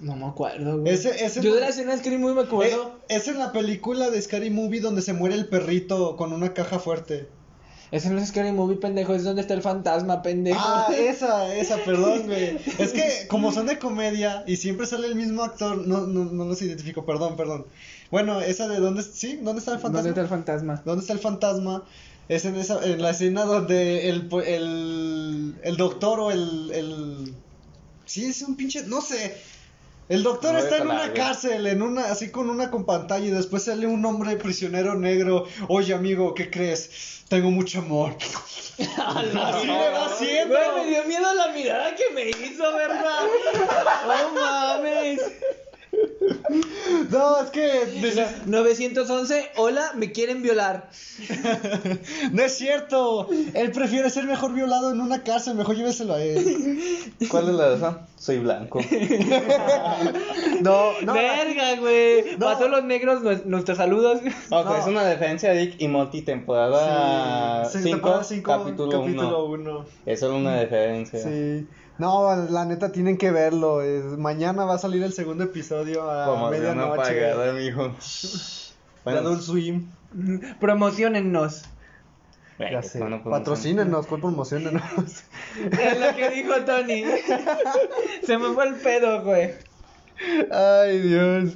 No me acuerdo, güey. Ese- ese Yo de la escena de Scream Movie me acuerdo. Eh, es en la película de Scary Movie donde se muere el perrito con una caja fuerte. Ese no es Scary Movie, pendejo. Es donde está el fantasma, pendejo. Ah, esa, esa, perdón, güey. Es que como son de comedia y siempre sale el mismo actor, no, no, no los identifico, perdón, perdón. Bueno, esa de dónde, sí, ¿dónde está el fantasma? ¿Dónde está el fantasma? ¿Dónde está el fantasma? Es en esa, en la escena donde el, el, el doctor o el, el, sí, es un pinche, no sé. El doctor No está en una cárcel, en una, así con una con pantalla y después sale un hombre prisionero negro. Oye, amigo, ¿qué crees? Tengo mucho amor. Así le va haciendo. Me dio miedo la mirada que me hizo, ¿verdad? No mames. No, es que dice, 911, hola, me quieren violar. no es cierto. Él prefiere ser mejor violado en una cárcel, mejor lléveselo a él. ¿Cuál es la de esa? Soy blanco. No, no. Verga, güey. No. Para todos los negros, nues- nuestros saludos. Ok, No. es una defensa de Dick y Morty temporada Sí, 5, temporada cinco, capítulo 1. capítulo uno. Es solo una diferencia. Sí. No, la neta tienen que verlo. es- mañana va a salir el segundo episodio a medianoche. Bueno, Adult Swim. Promocionennos. Ya sé. Patrocínenos, ¿cuál promocionenos? Es lo que dijo Tony. Se me fue el pedo, güey. Ay, Dios.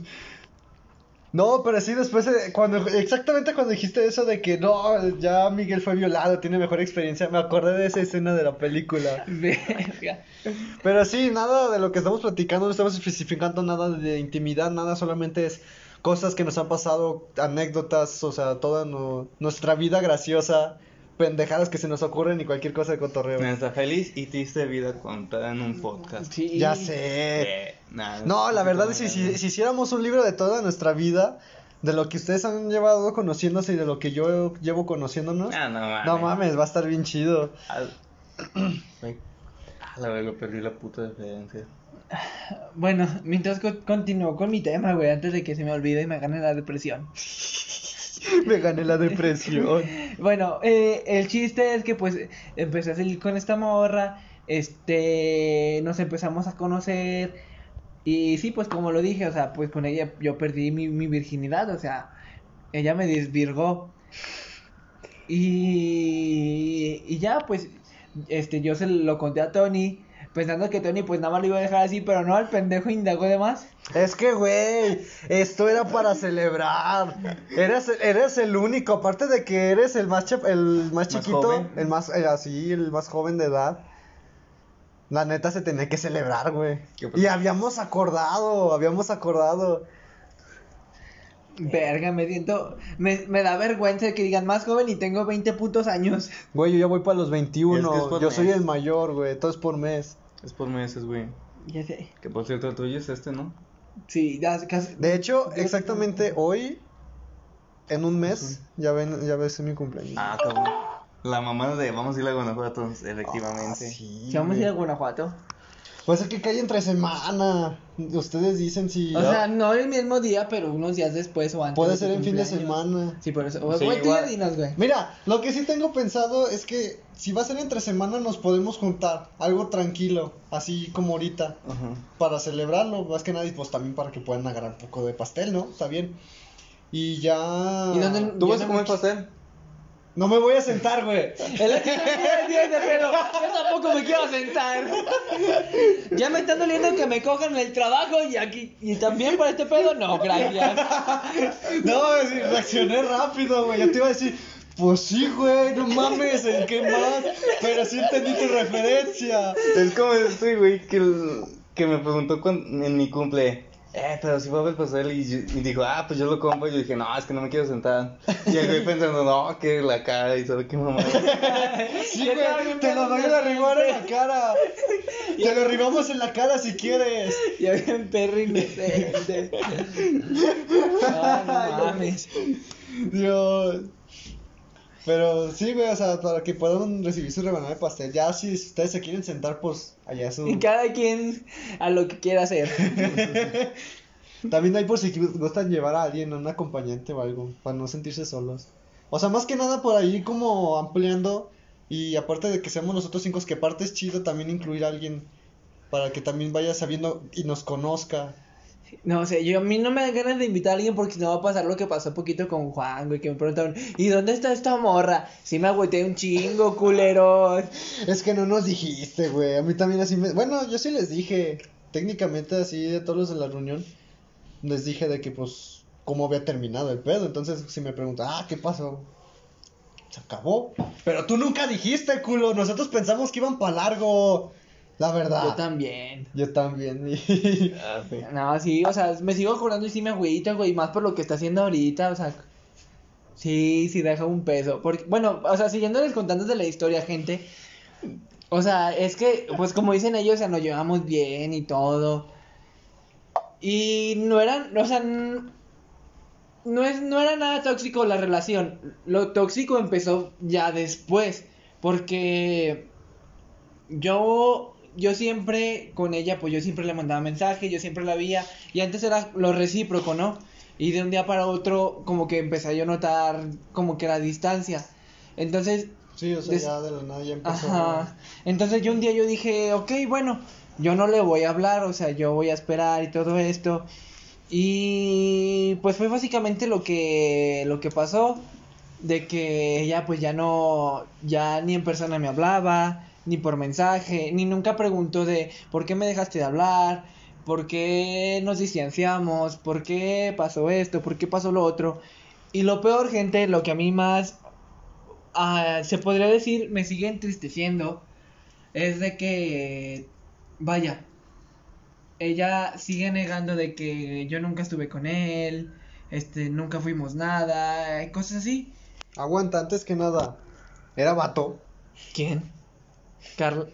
No, pero sí, después, cuando, exactamente cuando dijiste eso de que no, ya Miguel fue violado, tiene mejor experiencia, me acordé de esa escena de la película. Verga. Pero sí, nada de lo que estamos platicando, no estamos especificando nada de intimidad, nada, solamente es cosas que nos han pasado, anécdotas, o sea, toda nu- nuestra vida graciosa, pendejadas que se nos ocurren y cualquier cosa de cotorreo. Nuestra feliz y triste vida contada en un podcast. Sí. Ya sé. Eh, No, la verdad es que si, si hiciéramos un libro de toda nuestra vida, de lo que ustedes han llevado conociéndose y de lo que yo llevo conociéndonos, Ah, no mames. no mames, va a estar bien chido. Al- A la verga, perdí la puta referencia. Bueno, mientras co- continúo con mi tema, güey, antes de que se me olvide y me gane la depresión. Me gané la depresión. Bueno, eh, el chiste es que pues empecé a salir con esta morra, este, nos empezamos a conocer y sí, pues como lo dije, o sea, pues con ella yo perdí mi, mi virginidad, o sea, ella me desvirgó. Y, y ya, pues, este, yo se lo conté a Tony, pensando que Tony pues nada más lo iba a dejar así, pero no, el pendejo indagó de más. Es que, güey, esto era para celebrar. Eres, eres el único, aparte de que eres el más, el más chiquito, joven. el más, eh, así, el más joven de edad. La neta se tenía que celebrar, güey. Y habíamos acordado, habíamos acordado. Verga, me siento, me, me da vergüenza que digan más joven y tengo 20 putos años. Güey, yo ya voy para los Es 21. que es por yo soy el mayor, güey. Todo es por mes. Es por meses, güey. Ya sé. Que por cierto, el tuyo es este, ¿no? Sí, ya casi. De hecho, exactamente hoy, en un mes, ya ven, ya ves mi cumpleaños. Ah, cabrón. La mamada de vamos a ir a Guanajuato, efectivamente. Ah, sí, Si vamos a ir a. Guanajuato. Puede ser que cae entre semana. Ustedes dicen si. O sea, no el mismo día, pero unos días después o antes. Puede de ser en fin de semana. Sí, por eso. O, Sí, güey, tú ya dinos, güey. Mira, lo que sí tengo pensado es que si va a ser entre semana nos podemos juntar. Algo tranquilo, así como ahorita. Ajá. Para celebrarlo, más que nada, y pues también para que puedan agarrar un poco de pastel, ¿no? Está bien. Y ya. ¿Y dónde- ¿Tú vas a comer me- pastel? No me voy a sentar, güey. El ese pedo, Yo tampoco me quiero sentar. Ya me están doliendo que me cojan el trabajo y aquí. Y también por este pedo, no, gracias. No, reaccioné rápido, güey. Yo te iba a decir, pues sí, güey, no mames, ¿en qué más? Pero sí entendí tu referencia. Es como estoy, güey, que, el- que me preguntó en mi cumple. Eh, pero si fue a ver el pastel y, y dijo, ah, pues yo lo compro. Y yo dije, no, es que no me quiero sentar. Y el güey pensando, no, que la cara y sabe qué mamá. Sí, güey, te lo doy a arribar en la cara. Te lo arribamos en la cara si quieres. Ya bien perro inocente. No, no mames. Dios. Pero sí, güey, o sea, para que puedan recibir su rebanada de pastel. Ya si ustedes se quieren sentar, pues allá su. Y cada quien a lo que quiera hacer. También hay por si gustan llevar a alguien, a un acompañante o algo, para no sentirse solos. O sea, más que nada por ahí como ampliando. Y aparte de que seamos nosotros cinco, que aparte es chido también incluir a alguien para que también vaya sabiendo y nos conozca. No sé, yo a mí no me dan ganas de invitar a alguien porque no va a pasar lo que pasó poquito con Juan, güey, que me preguntaron, ¿y dónde está esta morra? Sí me agüité un chingo, culeros. Es que no nos dijiste, güey. A mí también así me... Bueno, yo sí les dije, técnicamente así a todos los de la reunión, les dije de que pues cómo había terminado el pedo. Entonces si me preguntan, ah, ¿qué pasó? Se acabó. Pero tú nunca dijiste, culo. Nosotros pensamos que iban para largo. La verdad. Yo también. Yo también. Ah, sí. No, sí, o sea, me sigo acordando y sí me agüita, güey, más por lo que está haciendo ahorita, o sea, sí, sí deja un peso. Porque, bueno, o sea, siguiéndoles contando de la historia, gente, o sea, es que, pues como dicen ellos, o sea, nos llevamos bien y todo. Y no eran, o sea, n- no, es, no era nada tóxico la relación. Lo tóxico empezó ya después, porque yo, yo siempre con ella, pues yo siempre le mandaba mensajes, yo siempre la veía, y antes era lo recíproco, ¿no? Y de un día para otro, como que empecé yo a notar como que la distancia. Entonces, sí, o sea, Des- ya de la nada ya empezó. Ajá. Entonces yo un día yo dije, ok, bueno, yo no le voy a hablar, o sea, yo voy a esperar y todo esto. Y pues fue básicamente lo que lo que pasó de que ella pues ya no ya ni en persona me hablaba, ni por mensaje, ni nunca preguntó de por qué me dejaste de hablar, por qué nos distanciamos, por qué pasó esto, por qué pasó lo otro. Y lo peor, gente, lo que a mí más ah, se podría decir me sigue entristeciendo es de que vaya ella sigue negando de que yo nunca estuve con él este nunca fuimos nada cosas así Aguanta, antes que nada. Era vato. quién Carl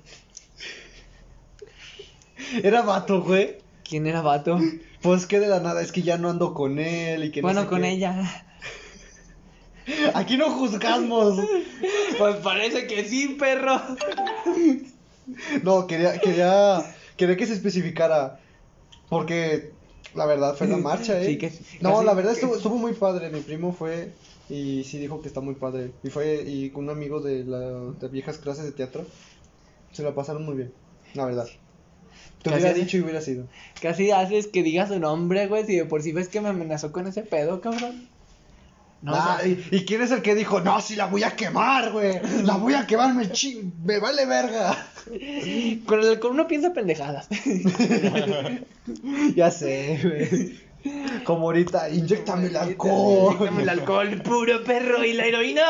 Era vato, güey. quién era vato Pues que de la nada, es que ya no ando con él y que no bueno sé con qué. ella Aquí no juzgamos. pues parece que sí perro No, quería, quería, quería que se especificara. Porque la verdad fue la marcha, eh. Sí, que- no, casi- la verdad estuvo, estuvo muy padre. Mi primo fue y sí dijo que está muy padre. Y fue y con un amigo de las de viejas clases de teatro. Se la pasaron muy bien, la verdad. Te Casi hubiera dicho y hubiera sido. casi haces que diga su nombre güey si de por sí ves que me amenazó con ese pedo cabrón no o sea, y, y quién es el que dijo, no, si la voy a quemar, güey. La voy a quemar, me, chi- me vale verga. con el alcohol uno piensa pendejadas ya sé, güy. Como ahorita, inyectame el alcohol. Dame el alcohol puro perro y la heroína.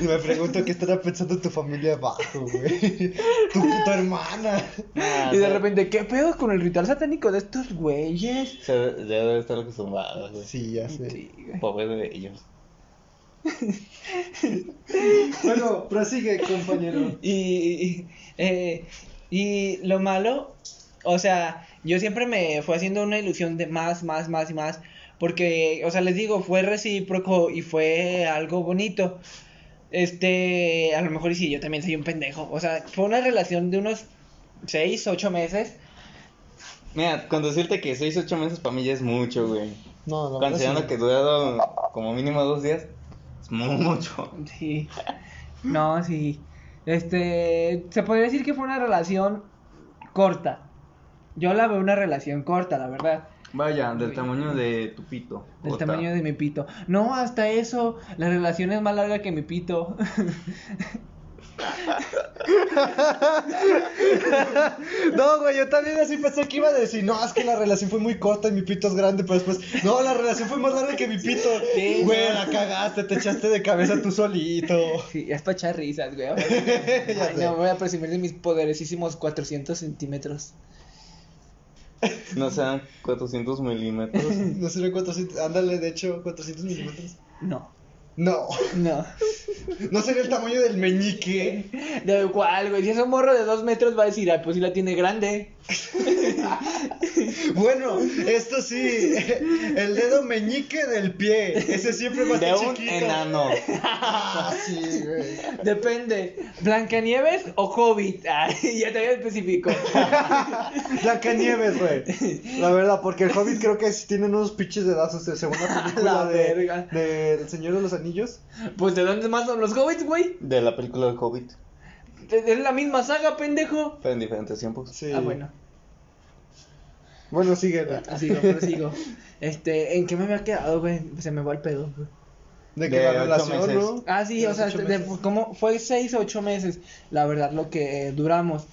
Y me pregunto qué estará pensando tu familia abajo, güey. Tu puta hermana. Ah, Y de repente, ¿qué pedo con el ritual satánico de estos güeyes? Se debe estar acostumbrado, güey. Sí, ya sé. Sí. Pobre de ellos. Bueno, prosigue, compañero. Y, y, eh, y lo malo, o sea, yo siempre me fue haciendo una ilusión de más, más, más y más. Porque, o sea, les digo, fue recíproco y fue algo bonito. Este, a lo mejor y sí, yo también soy un pendejo. O sea, fue una relación de unos 6, 8 meses. Mira, con decirte que 6, 8 meses para mí ya es mucho, güey. No, la Considerando sí. que durado como mínimo dos días, es mucho. Sí. No, sí. Este, se podría decir que fue una relación corta. Yo la veo una relación corta, la verdad. Vaya, del tamaño de tu pito. Del Ota. tamaño de mi pito. No, hasta eso. La relación es más larga que mi pito. No, güey, yo también así pensé que iba a decir, no, es que la relación fue muy corta y mi pito es grande, pero después, no, la relación fue más larga que mi pito. Sí, güey, no. la cagaste, te echaste de cabeza tú solito. Sí, es para echar risas, güey. Ay, no, voy a presumir de mis poderosísimos 400 centímetros. No sean 400 milímetros. No será 400. Ándale, de hecho, 400 milímetros. No. No. No. No sería el tamaño del meñique. ¿De cuál, güey? Si es un morro de dos metros va a decir, ah, pues sí la tiene grande. Bueno, esto sí. El dedo meñique del pie. Ese siempre va a De estar un chiquito. enano. Ah, sí, güey. Depende. ¿Blancanieves o Hobbit? Ay, ya te había especifico. Blancanieves, güey. La verdad, porque el Hobbit creo que sí tienen unos pinches dedazos de segunda película La de, verga. de El Señor de los Anillos. Pues ¿de dónde más son los Hobbits, güey? De la película del Hobbit. Es la misma saga, pendejo. Pero en diferentes tiempos. Sí. Ah, bueno. Bueno, sigue. Sigo, prosigo. Este, ¿en qué me había quedado, güey? Se me va el pedo, güey. De que De la relación, meses. ¿no? Ah, sí, De o sea, de- como fue seis o ocho meses, la verdad, lo que eh, duramos.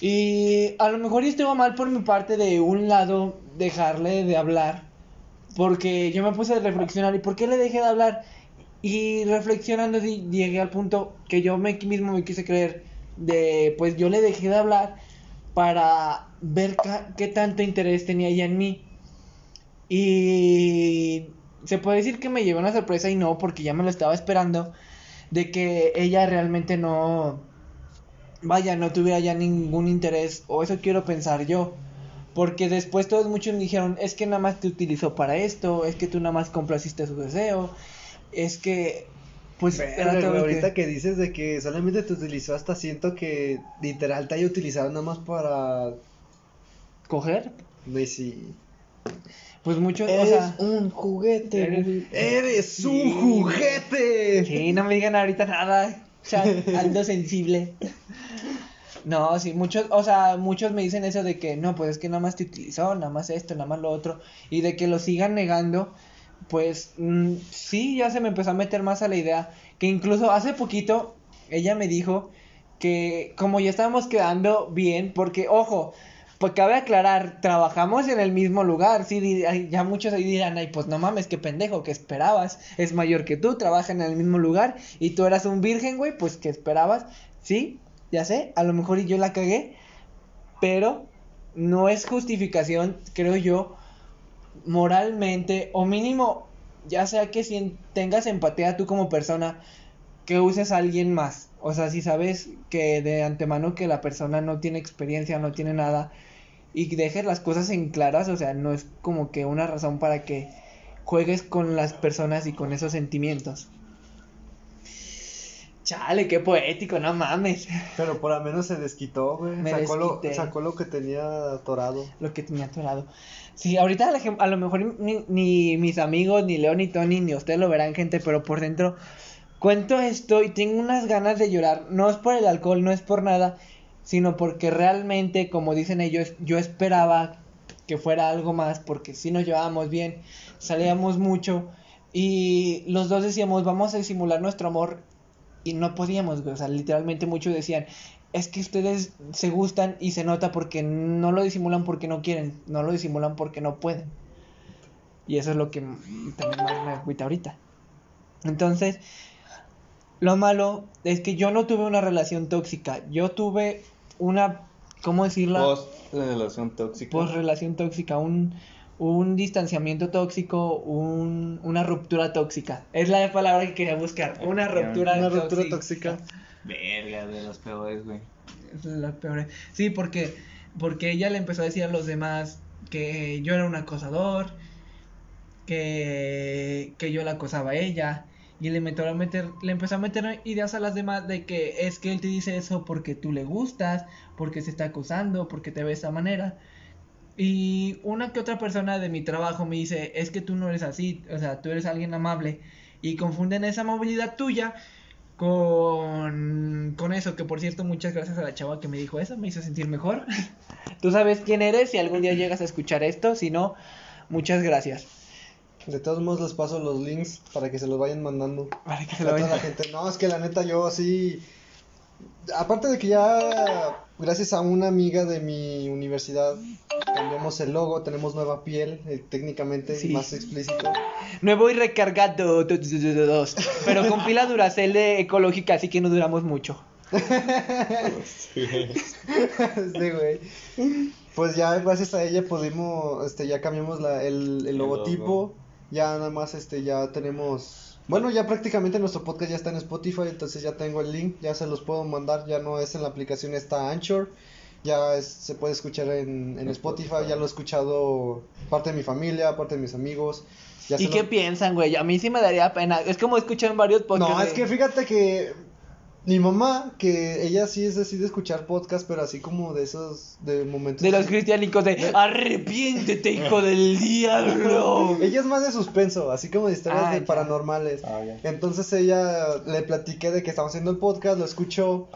Y a lo mejor estuvo mal por mi parte de un lado dejarle de hablar, porque yo me puse a reflexionar, ¿y por qué le dejé de hablar? Y reflexionando llegué al punto que yo me, mismo me quise creer, de pues yo le dejé de hablar para ver qué tanto interés tenía ella en mí. Y se puede decir que me llevó una sorpresa y no, porque ya me lo estaba esperando, de que ella realmente no, vaya, no tuviera ya ningún interés, o eso quiero pensar yo. Porque después todos muchos me dijeron, es que nada más te utilizó para esto, es que tú nada más complaciste su deseo, es que, pues, que- ahorita que dices de que solamente te utilizó, hasta siento que literal te haya utilizado nada más para. coger, sí. pues muchos, o Eres sea, un juguete. eres- güey. ¡Eres un juguete! Sí, no me digan ahorita nada. Chat, ando sensible. No, sí, muchos, o sea, muchos me dicen eso de que no, pues es que nada más te utilizó, nada más esto, nada más lo otro, y de que lo sigan negando, pues mm, sí, ya se me empezó a meter más a la idea, que incluso hace poquito ella me dijo que como ya estábamos quedando bien, porque ojo, pues cabe aclarar, trabajamos en el mismo lugar, sí, ya muchos ahí dirán, ay, pues no mames, qué pendejo, ¿qué esperabas? Es mayor que tú, trabaja en el mismo lugar, y tú eras un virgen, güey, pues ¿qué esperabas? Sí, ya sé, a lo mejor yo la cagué, pero no es justificación, creo yo, moralmente, o mínimo, ya sea que si tengas empatía tú como persona, que uses a alguien más. O sea, si sabes que de antemano que la persona no tiene experiencia, no tiene nada, y dejes las cosas en claras, o sea, no es como que una razón para que juegues con las personas y con esos sentimientos. Chale, qué poético, no mames. Pero por lo menos se desquitó, güey. Sacó sacó lo que tenía atorado. Lo que tenía atorado. Sí, ahorita a lo mejor ni, ni mis amigos, ni Leo, ni Tony, ni ustedes lo verán, gente, pero por dentro cuento esto y tengo unas ganas de llorar. No es por el alcohol, no es por nada, sino porque realmente, como dicen ellos, yo esperaba que fuera algo más, porque si nos llevábamos bien, salíamos mucho y los dos decíamos, vamos a disimular nuestro amor y no podíamos, o sea, literalmente muchos decían, es que ustedes se gustan y se nota porque no lo disimulan porque no quieren, no lo disimulan porque no pueden. Y eso es lo que también más me agüita ahorita. Entonces, lo malo es que yo no tuve una relación tóxica, yo tuve una, ¿cómo decirla? Post relación tóxica. Post relación tóxica, un, un distanciamiento tóxico, un, una ruptura tóxica. Es la palabra que quería buscar, una ruptura Una ruptura tóxica. Verga, de los peores, güey. Es la peor. Sí, porque, porque ella le empezó a decir a los demás que yo era un acosador, que, que yo la acosaba a ella. Y le, metió a meter, le empezó a meter ideas a las demás de que es que él te dice eso porque tú le gustas, porque se está acosando, porque te ve de esa manera. Y una que otra persona de mi trabajo me dice, es que tú no eres así, o sea, tú eres alguien amable. Y confunden esa amabilidad tuya con, con eso, que por cierto, muchas gracias a la chava que me dijo eso, me hizo sentir mejor. Tú sabes quién eres si algún día llegas a escuchar esto, si no, muchas gracias. De todos modos les paso los links para que se los vayan mandando. Para que se A lo toda la gente. No, es que la neta yo así. Aparte de que ya, gracias a una amiga de mi universidad, cambiamos el logo, tenemos nueva piel, eh, técnicamente Sí. más explícito. Nuevo y recargado, dos. pero con pila Duracell de ecológica, así que no duramos mucho. sí, güey. pues ya gracias a ella pudimos, este, ya cambiamos la, el, el El logotipo, logo. ya nada más, este, ya tenemos, bueno, ya prácticamente nuestro podcast ya está en Spotify, entonces ya tengo el link, ya se los puedo mandar, ya no es en la aplicación, está Anchor, ya es- se puede escuchar en, en Spotify, Spotify. ya lo he escuchado parte de mi familia, parte de mis amigos. Ya ¿Y qué lo- piensan, güey? A mí sí me daría pena. Es como escuchar en varios podcasts. No, es que fíjate que mi mamá, que ella sí es así de escuchar podcast, pero así como de esos, de momentos. De los cristianicos de arrepiéntete, hijo del diablo. Ella es más de suspenso, así como de historias Ah, de ya. paranormales. Ah. Entonces ella le platiqué de que estamos haciendo el podcast, lo escuchó.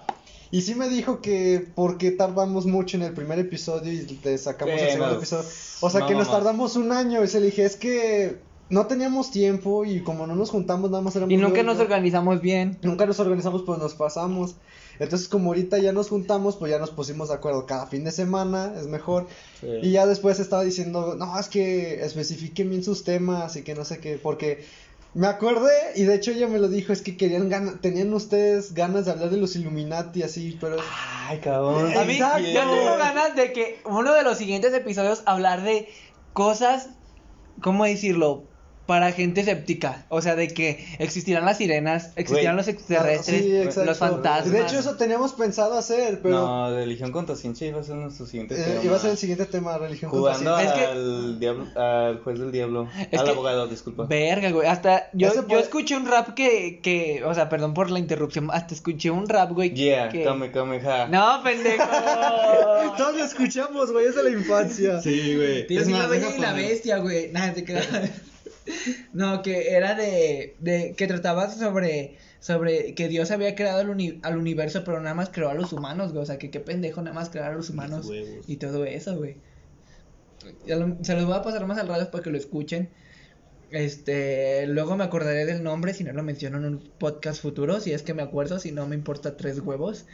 Y sí me dijo que porque tardamos mucho en el primer episodio y te sacamos el segundo no, episodio. O sea no que nos tardamos un año. Y se le dije, es que no teníamos tiempo y como no nos juntamos, nada más éramos Y nunca yo nos organizamos bien. Nunca nos organizamos, pues nos pasamos. Entonces, como ahorita ya nos juntamos, pues ya nos pusimos de acuerdo. Cada fin de semana es mejor. Sí. Y ya después estaba diciendo, no, es que especifiquen bien sus temas y que no sé qué. Porque me acordé, y de hecho ella me lo dijo, es que querían gana- tenían ustedes ganas de hablar de los Illuminati así, pero. Ay, cabrón. A mí, Exacto. yo tengo ganas de que uno de los siguientes episodios hablar de cosas, ¿cómo decirlo? Para gente escéptica. O sea, de que existirán las sirenas, existirán los extraterrestres, Sí, exacto. los fantasmas. De hecho, eso teníamos pensado hacer, pero. No, religión contra ciencia iba a ser nuestro siguiente eh, tema. iba a ser el siguiente tema, religión contra Jugando ciencia. Es que- al diablo, al juez del diablo, Es al que- abogado, disculpa. Verga, güey. Hasta yo, escuché un rap que, que, o sea, perdón por la interrupción, hasta escuché un rap, güey. Yeah, que... come, come, ja. No, pendejo. Todos lo escuchamos, güey, es de la infancia. Sí, güey. Tío, Es sí, más, la bella y la bestia, güey. Nada, te creas. No, que era de, de que trataba sobre sobre que Dios había creado al, uni- al universo, pero nada más creó a los humanos, güey. O sea, que qué pendejo nada más crear a los humanos y todo eso, güey. Lo- se los voy a pasar más al radio para que lo escuchen. Este, luego me acordaré del nombre si no lo menciono en un podcast futuro, si es que me acuerdo, si no me importa tres huevos.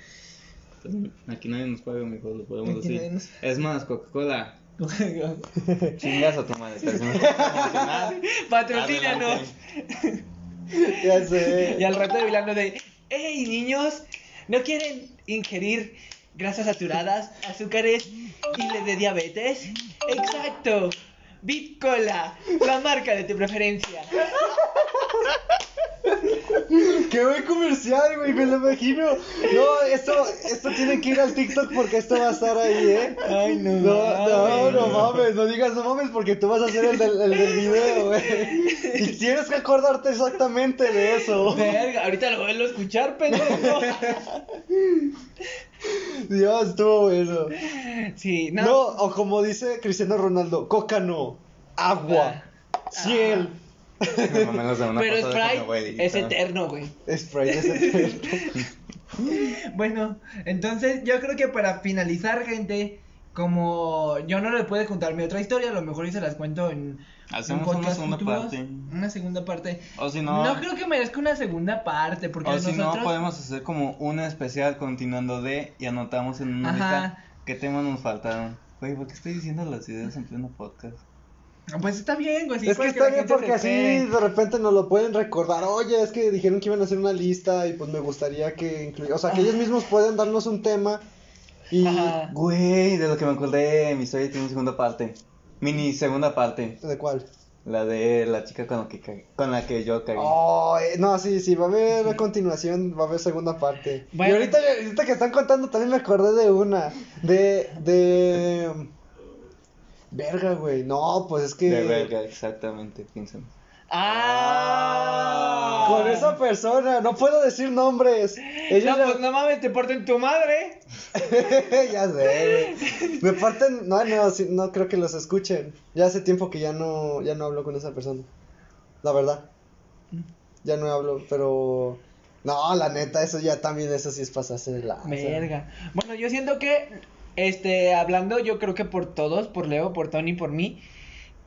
Aquí nadie nos paga, mijo, lo podemos Aquí decir. nos- Es más, Coca-Cola. Chingas a tu madre. Patrocínanos. Ya sé. Y al rato de hablando de, hey niños, ¿no quieren ingerir grasas saturadas, azúcares y les de diabetes? Exacto, Bitcola, la marca de tu preferencia. Qué buen comercial, güey, me lo imagino. No, esto, esto tiene que ir al TikTok porque esto va a estar ahí, ¿eh? Ay, no No, no, no mames, no digas no mames porque tú vas a hacer el del, el del video, güey. Y tienes que acordarte exactamente de eso. Verga, ahorita lo vuelvo a escuchar, pendejo. Dios, estuvo bueno. Sí, no. No, o como dice Cristiano Ronaldo, coca no, agua, ciel. La semana pero Sprite es eterno, güey. Sprite es eterno. Bueno, entonces yo creo que para finalizar, gente, como yo no le puedo contar mi otra historia, a lo mejor y se las cuento en Hacemos en una segunda futuros. parte. Una segunda parte. O si no, No creo que merezca una segunda parte, porque o si nosotros... no podemos hacer como una especial continuando de y anotamos en una Ajá. lista qué temas nos faltaron. Güey, ¿por qué estoy diciendo las ideas en pleno podcast? Pues está bien, güey. sí, es que está bien porque así de repente nos lo pueden recordar. Oye, es que dijeron que iban a hacer una lista y pues me gustaría que incluya. O sea, que ellos mismos pueden darnos un tema y. Ajá. Güey, de lo que me acordé, mi historia tiene segunda parte. Mini segunda parte. ¿De cuál? La de la chica con la que, cagué- con la que yo cagué. Oh, eh, no, sí, sí, va a haber a continuación, va a haber segunda parte. Bueno. Y ahorita, ahorita que están contando también me acordé de una. De. de. Verga, güey. No, pues es que. De verga, exactamente, piensen. ¡Ah! Con esa persona, no puedo decir nombres. Ellos No, ya- pues no mames, te porten tu madre. ya sé, güey. Me parten. No, no, sí, no creo que los escuchen. Ya hace tiempo que ya no, ya no hablo con esa persona. La verdad. Ya no hablo, pero. No, la neta, eso ya también, eso sí es pasarse de la. Verga. Bueno, yo siento que, este, hablando, yo creo que por todos, por Leo, por Tony, por mí,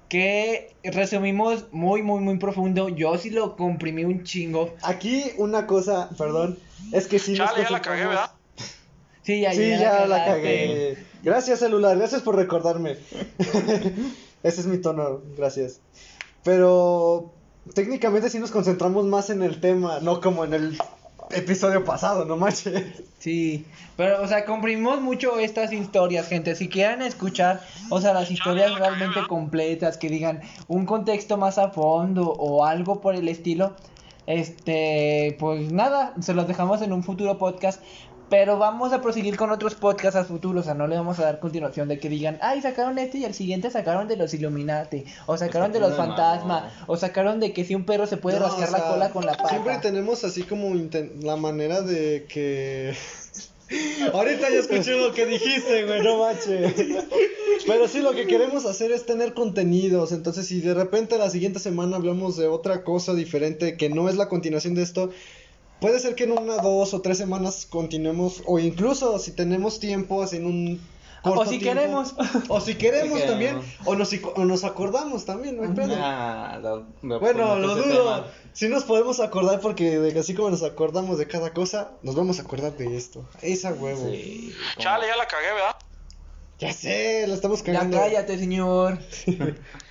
que resumimos muy, muy, muy profundo. Yo sí lo comprimí un chingo. Aquí una cosa, perdón, es que sí nos Chale, ya la cagué, ¿verdad? Sí, ya, Sí, ya la cagué. Gracias, celular, gracias por recordarme. Ese es mi tono, gracias. Pero técnicamente sí nos concentramos más en el tema, no como en el episodio pasado, no manches. Sí, pero, o sea, comprimimos mucho estas historias, gente. Si quieren escuchar, o sea, las historias realmente completas, que digan un contexto más a fondo o algo por el estilo, este, pues nada, se los dejamos en un futuro podcast. Pero vamos a proseguir con otros podcasts a futuro, o sea, no le vamos a dar continuación de que digan, ay, sacaron este y el siguiente sacaron de los Illuminati, o sacaron de los fantasmas, o sacaron de que si un perro se puede No, rascar o la cola con la pata. Siempre tenemos así como la manera de que. Ahorita ya escuché lo que dijiste, güey, no manches. Pero sí, lo que queremos hacer es tener contenidos. Entonces, si de repente la siguiente semana hablamos de otra cosa diferente que no es la continuación de esto, puede ser que en una, dos o tres semanas continuemos. O incluso si tenemos tiempo, así en un. corto O si tiempo, queremos. O si queremos Si también. O nos, o nos acordamos también, no hay pedo. Lo- lo Bueno, lo dudo. Si nos podemos acordar porque de que así como nos acordamos de cada cosa, nos vamos a acordar de esto. Esa huevo. Sí, Chale, ya la cagué, ¿verdad? Ya sé, la estamos Ya cagando. cállate, señor.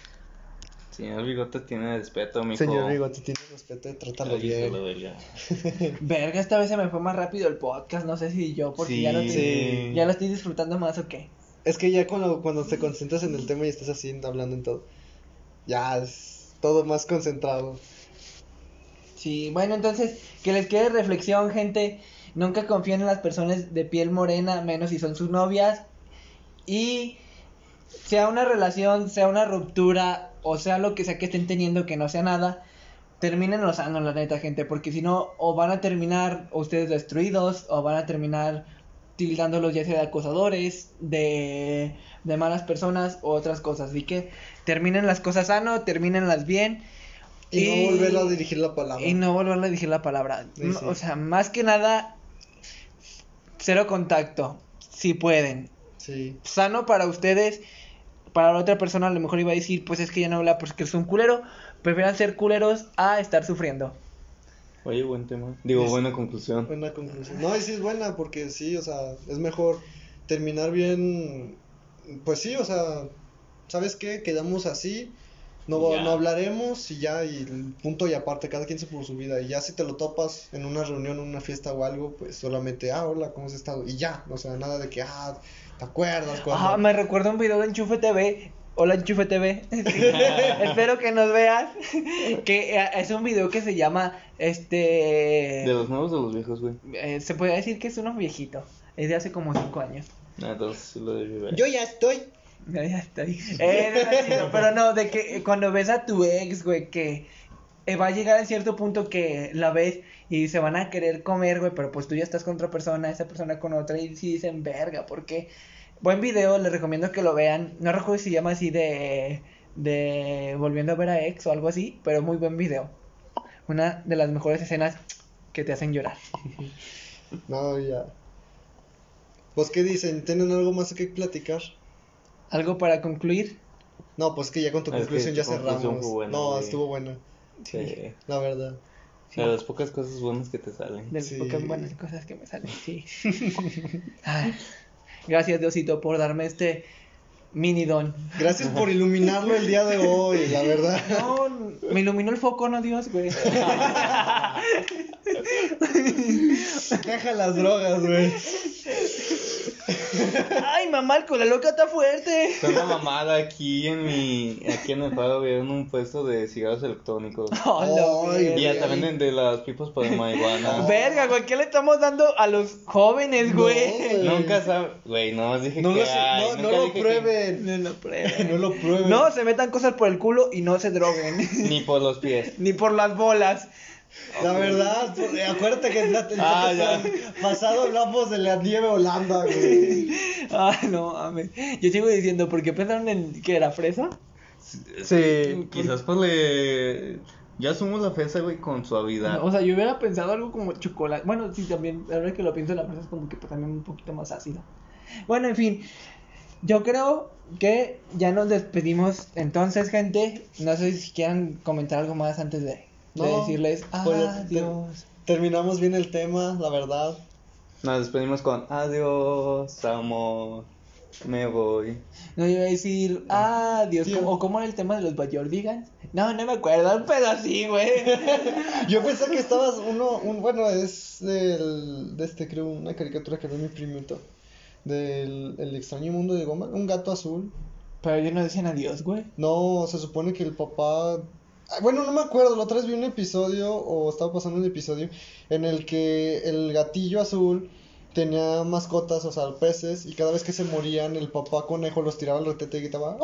Señor Bigote tiene respeto, mijo. Señor Bigote, tiene respeto y trátalo bien. verga. Verga, esta vez se me fue más rápido el podcast, no sé si yo, porque ya, lo estoy, Sí. ya lo estoy disfrutando más o qué. Es que ya cuando, cuando te concentras en el tema y estás así hablando en todo, ya es todo más concentrado. Sí, bueno, entonces, que les quede reflexión, gente. Nunca confíen en las personas de piel morena, menos si son sus novias. Y sea una relación, sea una ruptura, o sea lo que sea que estén teniendo, que no sea nada, terminen los sano, la neta, gente. Porque si no, o van a terminar ustedes destruidos, o van a terminar tildándolos ya sea de acosadores, de, de malas personas, o otras cosas. Así que terminen las cosas sano, terminenlas bien. Y, no volver a dirigir la palabra. Y no volverle a decir la palabra. Sí, M- sí. O sea, más que nada, cero contacto, si pueden. Sí. Sano para ustedes, para la otra persona a lo mejor iba a decir, pues es que ya no habla porque es un culero. Prefieran ser culeros a estar sufriendo. Oye, buen tema. Digo, Es- buena conclusión. Buena conclusión. No, y sí es buena porque sí, o sea, es mejor terminar bien. Pues sí, o sea, ¿sabes qué? Quedamos así, no, no hablaremos y ya, y punto y aparte, cada quien se por su vida. Y ya si te lo topas en una reunión, en una fiesta o algo, pues solamente, ah, hola, ¿cómo has estado? Y ya, o sea, nada de que, ah, ¿te acuerdas? Cuando... Ah, me recuerda un video de Enchufe TV. Hola Enchufe TV. Espero que nos veas. que eh, es un video que se llama este De los nuevos o de los viejos, güey. eh, se puede decir que es uno viejito. Es de hace como cinco años. Ah, entonces sí lo debí ver. Yo ya estoy. Ya, ya estoy. Eh, no, pero no, de que cuando ves a tu ex, güey, que eh, va a llegar a cierto punto que la ves y se van a querer comer, güey, pero pues tú ya estás con otra persona, esa persona con otra, y si dicen, verga, porque buen video, les recomiendo que lo vean. No recuerdo si se llama así de, de Volviendo a ver a ex o algo así, pero muy buen video. Una de las mejores escenas que te hacen llorar. No, ya. ¿Vos qué dicen? ¿Tienen algo más que platicar? ¿Algo para concluir? No, pues que ya con tu Es que conclusión ya cerramos. buena, no, güey. estuvo buena, Sí. la verdad. Sí. De las pocas cosas buenas que te salen. De las Sí. pocas buenas cosas que me salen, sí. Ay, gracias, Diosito, por darme este mini don. Gracias por iluminarlo el día de hoy, la verdad. No, me iluminó el foco, no Dios, güey. Deja las drogas, güey. Ay, mamá, el cola loca está fuerte. Está una mamada aquí en mi. Aquí en el pago vieron un puesto de cigarros electrónicos. Oh, la Ay, verga. Y hasta venden de las pipas para marihuana. Verga, güey, ¿qué le estamos dando a los jóvenes, No, güey? Nunca sabe. Güey, no dije No, que lo, no, no lo dije que- prueben. No lo prueben. No lo prueben. No se metan cosas por el culo y no se droguen. Ni por los pies. Ni por las bolas. La verdad, por- acuérdate que en el Ah, pasado hablamos de la nieve Holanda, güey. Ay, no, mames. Yo sigo diciendo, ¿por qué pensaron en que era fresa? Sí. Quizás pues le. Ya asumo la fresa, güey, con suavidad. O sea, yo hubiera pensado algo como chocolate. Bueno, sí, también, la verdad que lo pienso, la fresa es como que pues, también un poquito más ácida. Bueno, en fin, yo creo que ya nos despedimos. Entonces, gente, no sé si quieran comentar algo más antes de, de No, decirles pues, adiós. Terminamos bien el tema, la verdad. Nos despedimos con adiós, amor. Me voy. No iba a decir adiós. Como- o como era el tema de los Bayordigans. No, no me acuerdo, un pedo así, güey. Yo pensé que estabas uno, un, bueno, es del, de este, creo, una caricatura que ve mi primito. Del el extraño mundo de Goma, un gato azul. Pero ellos no decían adiós, güey. No, se supone que el papá. Ah, Bueno, no me acuerdo, la otra vez vi un episodio, o estaba pasando un episodio, en el que el gatillo azul tenía mascotas, o sea, peces, y cada vez que se morían, el papá conejo los tiraba al retete y gritaba: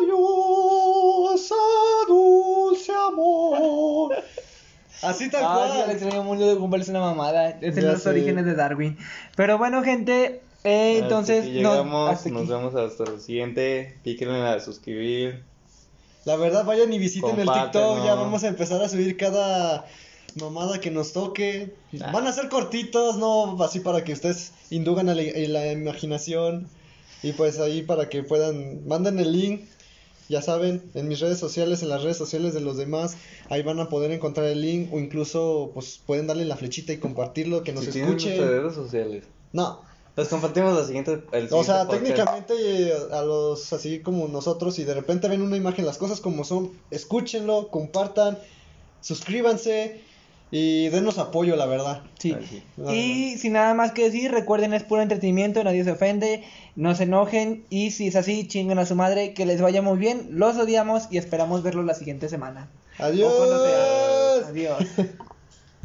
¡Adiós, a dulce amor! Así tal Ah, sí, el cual. extraño mundo de Gumball es una mamada. Es en los sé. orígenes de Darwin. Pero bueno, gente, eh, entonces. Hasta aquí no, llegamos, hasta nos aquí. vemos hasta el siguiente. Píquenle a suscribir. La verdad, vayan y visiten el TikTok. Ya vamos a empezar a subir cada mamada que nos toque. Ah. Van a ser cortitos, no así para que ustedes indugan a la, a la imaginación. Y pues ahí para que puedan, manden el link. Ya saben, en mis redes sociales, en las redes sociales de los demás, ahí van a poder encontrar el link o incluso pues pueden darle la flechita y compartirlo, que nos si escuchen. redes sociales. No, Los compartimos la siguiente, el o sea, siguiente podcast. técnicamente eh, a los así como nosotros, si de repente ven una imagen, las cosas como son, escúchenlo, compartan, suscríbanse y denos apoyo, la verdad. Sí. Sí. Y sin nada más que decir, recuerden, es puro entretenimiento, nadie se ofende, no se enojen. Y si es así, chinguen a su madre, que les vaya muy bien. Los odiamos y esperamos verlos la siguiente semana. Adiós. Adiós.